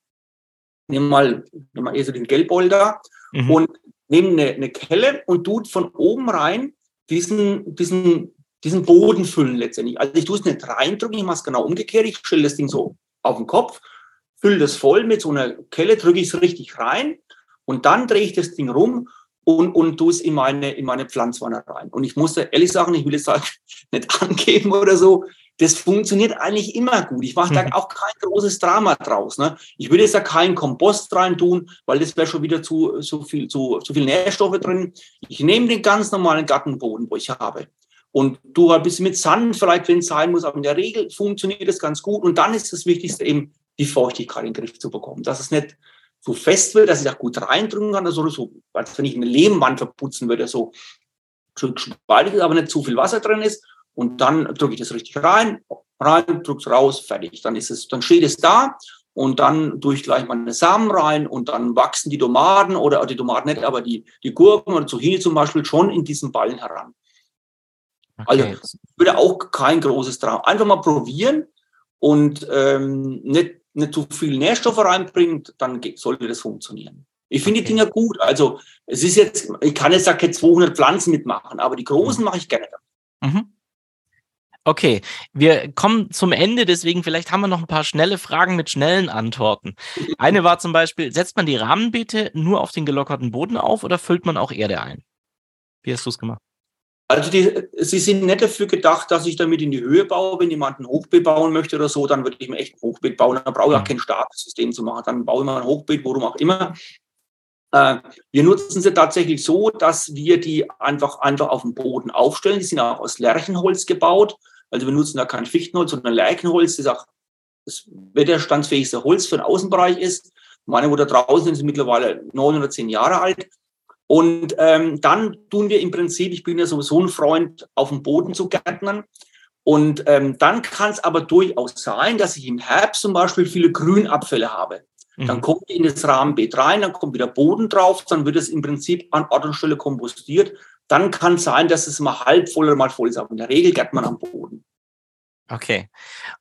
nehme mal, nehme mal eher so den Gelbbeutel da mhm. und nehme eine, eine Kelle und tut von oben rein diesen, diesen diesen Boden füllen letztendlich. Also ich tue es nicht reindrücken, ich mache es genau umgekehrt. Ich stelle das Ding so auf den Kopf, fülle das voll mit so einer Kelle, drücke ich es richtig rein und dann drehe ich das Ding rum und, und tue es in meine, in meine Pflanzwanne rein. Und ich muss da ehrlich sagen, ich will jetzt halt nicht angeben oder so, das funktioniert eigentlich immer gut. Ich mache da mhm. auch kein großes Drama draus. Ne? Ich würde jetzt da keinen Kompost rein tun, weil das wäre schon wieder zu, zu, viel, zu, zu viel Nährstoffe drin. Ich nehme den ganz normalen Gartenboden, wo ich habe und du ein bisschen mit Sand vielleicht, wenn es sein muss, aber in der Regel funktioniert das ganz gut. Und dann ist das Wichtigste eben, die Feuchtigkeit in den Griff zu bekommen. Dass es nicht so fest wird, dass ich auch gut reindrücken kann, also so, als wenn ich eine Lehmwand verputzen würde, so. spaltig ist, aber nicht zu viel Wasser drin ist. Und dann drücke ich das richtig rein, rein, drücke es raus, fertig. Dann ist es, dann steht es da und dann tue ich gleich meine Samen rein und dann wachsen die Tomaten oder die Tomaten nicht, aber die, die Gurken oder Zucchini zum Beispiel schon in diesen Ballen heran. Okay. Also würde auch kein großes Traum. Einfach mal probieren und ähm, nicht, nicht zu viel Nährstoffe reinbringen, dann sollte das funktionieren. Ich finde okay. die Dinger gut. Also es ist jetzt, ich kann jetzt da keine 200 Pflanzen mitmachen, aber die großen mhm. mache ich gerne. Mhm. Okay, wir kommen zum Ende, deswegen vielleicht haben wir noch ein paar schnelle Fragen mit schnellen Antworten. Eine war zum Beispiel, setzt man die Rahmenbeete nur auf den gelockerten Boden auf oder füllt man auch Erde ein? Wie hast du es gemacht? Also die, sie sind nicht dafür gedacht, dass ich damit in die Höhe baue. Wenn jemand ein Hochbeet bauen möchte oder so, dann würde ich mir echt ein Hochbeet bauen. Dann brauche ich auch mhm. kein Startsystem zu machen. Dann baue ich mal ein Hochbeet, worum auch immer. Äh, wir nutzen sie tatsächlich so, dass wir die einfach, einfach auf dem Boden aufstellen. Die sind auch aus Lärchenholz gebaut. Also wir nutzen da kein Fichtenholz, sondern Lärchenholz, das auch das wetterstandsfähigste Holz für den Außenbereich ist. Meine, wo da draußen sind, sind mittlerweile neun oder zehn Jahre alt. Und ähm, dann tun wir im Prinzip, ich bin ja sowieso ein Freund, auf dem Boden zu gärtnern. Und ähm, dann kann es aber durchaus sein, dass ich im Herbst zum Beispiel viele Grünabfälle habe. Dann mhm. kommt die in das Rahmenbeet rein, dann kommt wieder Boden drauf, dann wird es im Prinzip an Ort und Stelle kompostiert. Dann kann es sein, dass es mal halb voll oder mal voll ist. Aber in der Regel gärt man am Boden. Okay.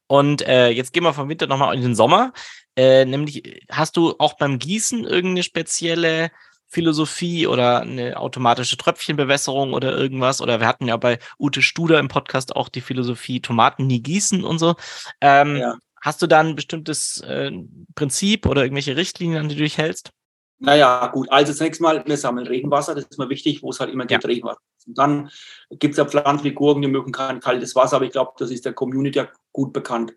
Und äh, jetzt gehen wir vom Winter nochmal in den Sommer. Äh, nämlich, hast du auch beim Gießen irgendeine spezielle Philosophie oder eine automatische Tröpfchenbewässerung oder irgendwas? Oder wir hatten ja bei Ute Studer im Podcast auch die Philosophie Tomaten nie gießen und so. Ähm, ja. Hast du da ein bestimmtes äh, Prinzip oder irgendwelche Richtlinien, an die du dich hältst? Naja, gut. Also zunächst mal, wir sammeln Regenwasser. Das ist mal wichtig, wo es halt immer gibt, ja. Regenwasser. Und dann gibt es ja Pflanzen wie Gurken, die mögen kein kaltes Wasser, aber ich glaube, das ist der Community ja gut bekannt.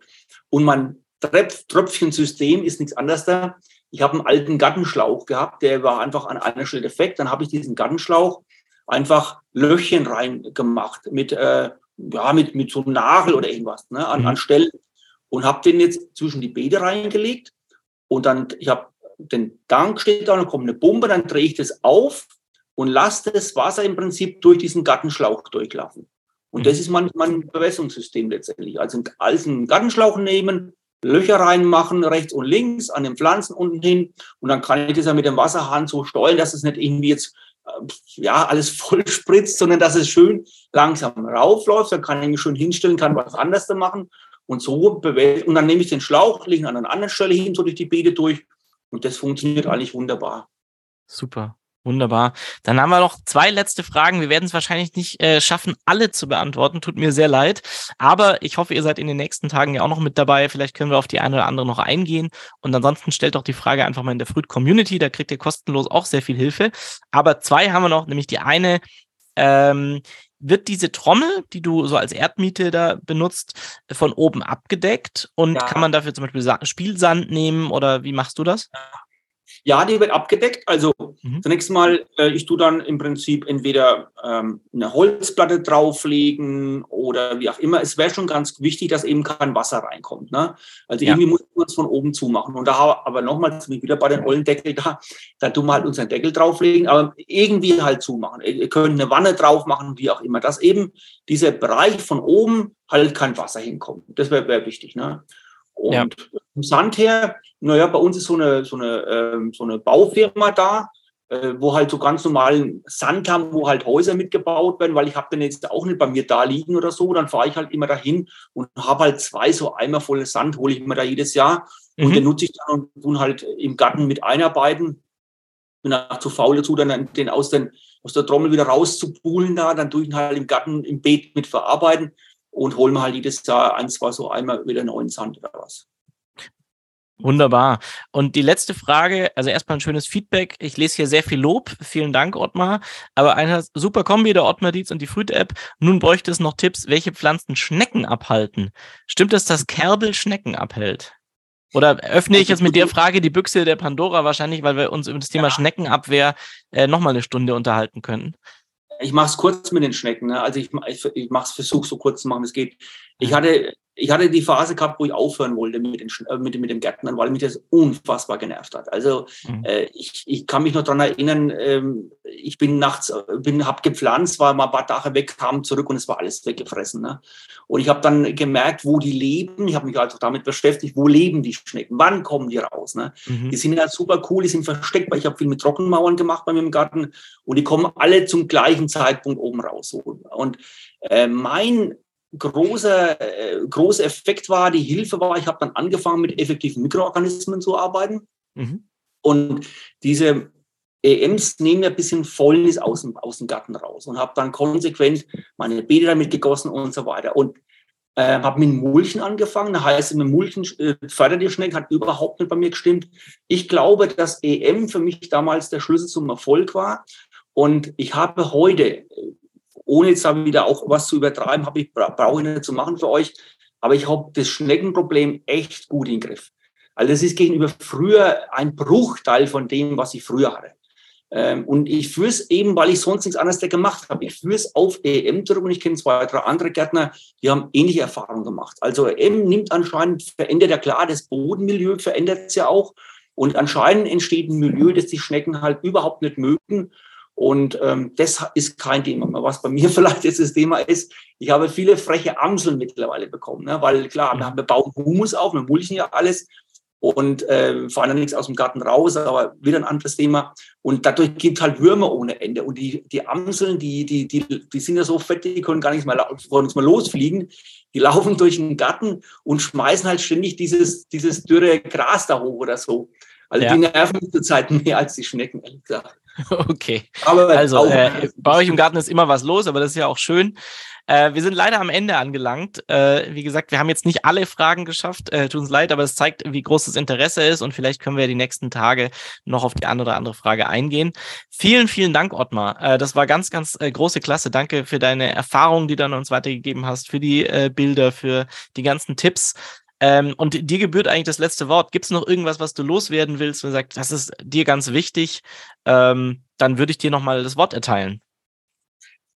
Und mein Tröpfchensystem ist nichts anderes da. Ich habe einen alten Gartenschlauch gehabt, der war einfach an einer Stelle defekt. Dann habe ich diesen Gartenschlauch einfach Löchchen reingemacht mit, äh, ja, mit, mit so einem Nagel oder irgendwas ne, an, mhm. an Stellen und habe den jetzt zwischen die Beete reingelegt und dann, ich habe den Tank steht da, dann kommt eine Bombe, dann drehe ich das auf und lasse das Wasser im Prinzip durch diesen Gartenschlauch durchlaufen. Und mhm. das ist mein, mein Bewässerungssystem letztendlich. Also einen Gartenschlauch nehmen, Löcher reinmachen, rechts und links, an den Pflanzen unten hin. Und dann kann ich das ja mit dem Wasserhahn so steuern, dass es nicht irgendwie jetzt äh, ja, alles voll spritzt, sondern dass es schön langsam raufläuft. Dann kann ich mich schön hinstellen, kann was anderes da machen. Und so bewältigt. Und dann nehme ich den Schlauch, lege ihn an einer anderen Stelle hin, so durch die Beete durch. Und das funktioniert eigentlich wunderbar. Super. Wunderbar. Dann haben wir noch zwei letzte Fragen. Wir werden es wahrscheinlich nicht äh, schaffen, alle zu beantworten. Tut mir sehr leid. Aber ich hoffe, ihr seid in den nächsten Tagen ja auch noch mit dabei. Vielleicht können wir auf die eine oder andere noch eingehen. Und ansonsten stellt doch die Frage einfach mal in der Fruit Community. Da kriegt ihr kostenlos auch sehr viel Hilfe. Aber zwei haben wir noch, nämlich die eine, ähm, wird diese Trommel, die du so als Erdmiete da benutzt, von oben abgedeckt und ja. kann man dafür zum Beispiel Spielsand nehmen oder wie machst du das? Ja. Ja, die wird abgedeckt. Also mhm. zunächst mal, äh, ich tue dann im Prinzip entweder ähm, eine Holzplatte drauflegen oder wie auch immer. Es wäre schon ganz wichtig, dass eben kein Wasser reinkommt. Ne? Also ja. irgendwie muss man es von oben zumachen. Und da aber nochmal, wieder bei den ollen Deckel da, da tun wir halt unseren Deckel drauflegen, aber irgendwie halt zumachen. Ihr könnt eine Wanne drauf machen, wie auch immer, dass eben dieser Bereich von oben halt kein Wasser hinkommt. Das wäre wär wichtig. Ne? Und ja. vom Sand her, naja, bei uns ist so eine, so eine, ähm, so eine Baufirma da, äh, wo halt so ganz normalen Sand haben, wo halt Häuser mitgebaut werden, weil ich habe den jetzt auch nicht bei mir da liegen oder so. Dann fahre ich halt immer dahin und habe halt zwei so Eimer voll Sand, hole ich mir da jedes Jahr. Mhm. Und den nutze ich dann und tun halt im Garten mit einarbeiten. Bin auch zu faul dazu, dann den aus, den aus der Trommel wieder rauszupulen da. Dann tue ich ihn halt im Garten, im Beet mit verarbeiten und holen wir halt jedes Jahr ein, zwei so einmal wieder neuen Sand oder was. Wunderbar. Und die letzte Frage, also erstmal ein schönes Feedback. Ich lese hier sehr viel Lob. Vielen Dank, Ottmar. Aber eine super Kombi, der Ottmar Dietz und die Fruit-App. Nun bräuchte es noch Tipps, welche Pflanzen Schnecken abhalten. Stimmt es, dass Kerbel Schnecken abhält? Oder öffne ich jetzt mit der Frage die Büchse der Pandora wahrscheinlich, weil wir uns über das Thema ja. Schneckenabwehr äh, nochmal eine Stunde unterhalten könnten? Ich mache es kurz mit den Schnecken. Ne? Also ich, ich, ich mache es, versuche so kurz zu machen, es geht. Ich hatte ich hatte die Phase gehabt, wo ich aufhören wollte mit, den, äh, mit, mit dem Gärtnern, weil mich das unfassbar genervt hat. Also mhm. äh, ich, ich kann mich noch dran erinnern, ähm, ich bin nachts, äh, bin, habe gepflanzt, war mal ein paar Tage weg, kam zurück und es war alles weggefressen. Ne? Und ich habe dann gemerkt, wo die leben. Ich habe mich also damit beschäftigt, wo leben die Schnecken, wann kommen die raus. Ne? Mhm. Die sind ja super cool, die sind versteckbar. Ich habe viel mit Trockenmauern gemacht bei mir im Garten und die kommen alle zum gleichen Zeitpunkt oben raus. Und äh, mein großer, äh, großer Effekt war, die Hilfe war, ich habe dann angefangen mit effektiven Mikroorganismen zu arbeiten. Mhm. Und diese EMs nehmen ein bisschen Fäulnis aus dem, aus dem Garten raus und habe dann konsequent meine Beete damit gegossen und so weiter. Und äh, habe mit Mulchen angefangen. Das heißt, mit Mulchen äh, fördert die Schnecken, hat überhaupt nicht bei mir gestimmt. Ich glaube, dass EM für mich damals der Schlüssel zum Erfolg war. Und ich habe heute, ohne jetzt wieder auch was zu übertreiben, habe ich brauche ich nicht zu machen für euch, aber ich habe das Schneckenproblem echt gut in den Griff. Also das ist gegenüber früher ein Bruchteil von dem, was ich früher hatte. Ähm, und ich führe es eben, weil ich sonst nichts anderes gemacht habe. Ich führe es auf EM zurück und ich kenne zwei, drei andere Gärtner, die haben ähnliche Erfahrungen gemacht. Also EM nimmt anscheinend, verändert ja klar, das Bodenmilieu verändert es ja auch. Und anscheinend entsteht ein Milieu, das die Schnecken halt überhaupt nicht mögen. Und ähm, das ist kein Thema mehr. Was bei mir vielleicht jetzt das Thema ist, ich habe viele freche Amseln mittlerweile bekommen, ne? weil klar, wir, haben, wir bauen Humus auf, wir mulchen ja alles und äh, fahren dann nichts aus dem Garten raus, aber wieder ein anderes Thema. Und dadurch gibt halt Würmer ohne Ende. Und die, die Amseln, die, die, die, die sind ja so fett, die können gar nicht mehr, wollen mehr losfliegen. Die laufen durch den Garten und schmeißen halt ständig dieses, dieses dürre Gras da hoch oder so. Also ja. die nerven mich zurzeit mehr als die Schnecken, ehrlich gesagt. Okay. Aber also äh, bei euch im Garten ist immer was los, aber das ist ja auch schön. Äh, wir sind leider am Ende angelangt. Äh, wie gesagt, wir haben jetzt nicht alle Fragen geschafft. Äh, tut uns leid, aber es zeigt, wie groß das Interesse ist und vielleicht können wir die nächsten Tage noch auf die eine oder andere Frage eingehen. Vielen, vielen Dank, Ottmar. Äh, das war ganz, ganz äh, große Klasse. Danke für deine Erfahrungen, die du uns weitergegeben hast, für die Bilder, für die ganzen Tipps. Ähm, und dir gebührt eigentlich das letzte Wort. Gibt es noch irgendwas, was du loswerden willst und sagst, das ist dir ganz wichtig? Ähm, dann würde ich dir nochmal das Wort erteilen.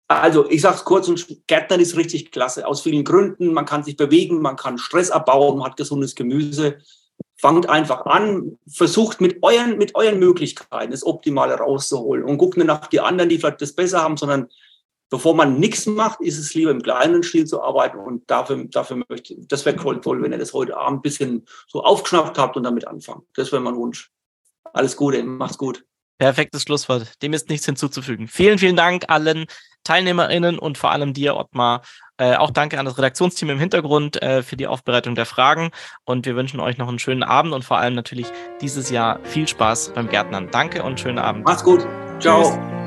Also, ich sage es kurz und Gärtnern ist richtig klasse. Aus vielen Gründen. Man kann sich bewegen, man kann Stress abbauen, man hat gesundes Gemüse. Fangt einfach an, versucht mit euren, mit euren Möglichkeiten das Optimale rauszuholen und guckt nicht nach die anderen, die vielleicht das besser haben, sondern bevor man nichts macht, ist es lieber im kleinen Stil zu arbeiten und dafür, dafür möchte, das wäre toll, wenn ihr das heute Abend ein bisschen so aufgeschnappt habt und damit anfangt. Das wäre mein Wunsch. Alles Gute, macht's gut. Perfektes Schlusswort. Dem ist nichts hinzuzufügen. Vielen, vielen Dank allen TeilnehmerInnen und vor allem dir, Ottmar. Äh, auch danke an das Redaktionsteam im Hintergrund äh, für die Aufbereitung der Fragen. Und wir wünschen euch noch einen schönen Abend und vor allem natürlich dieses Jahr viel Spaß beim Gärtnern. Danke und schönen Abend. Macht's gut. Ciao. Tschüss.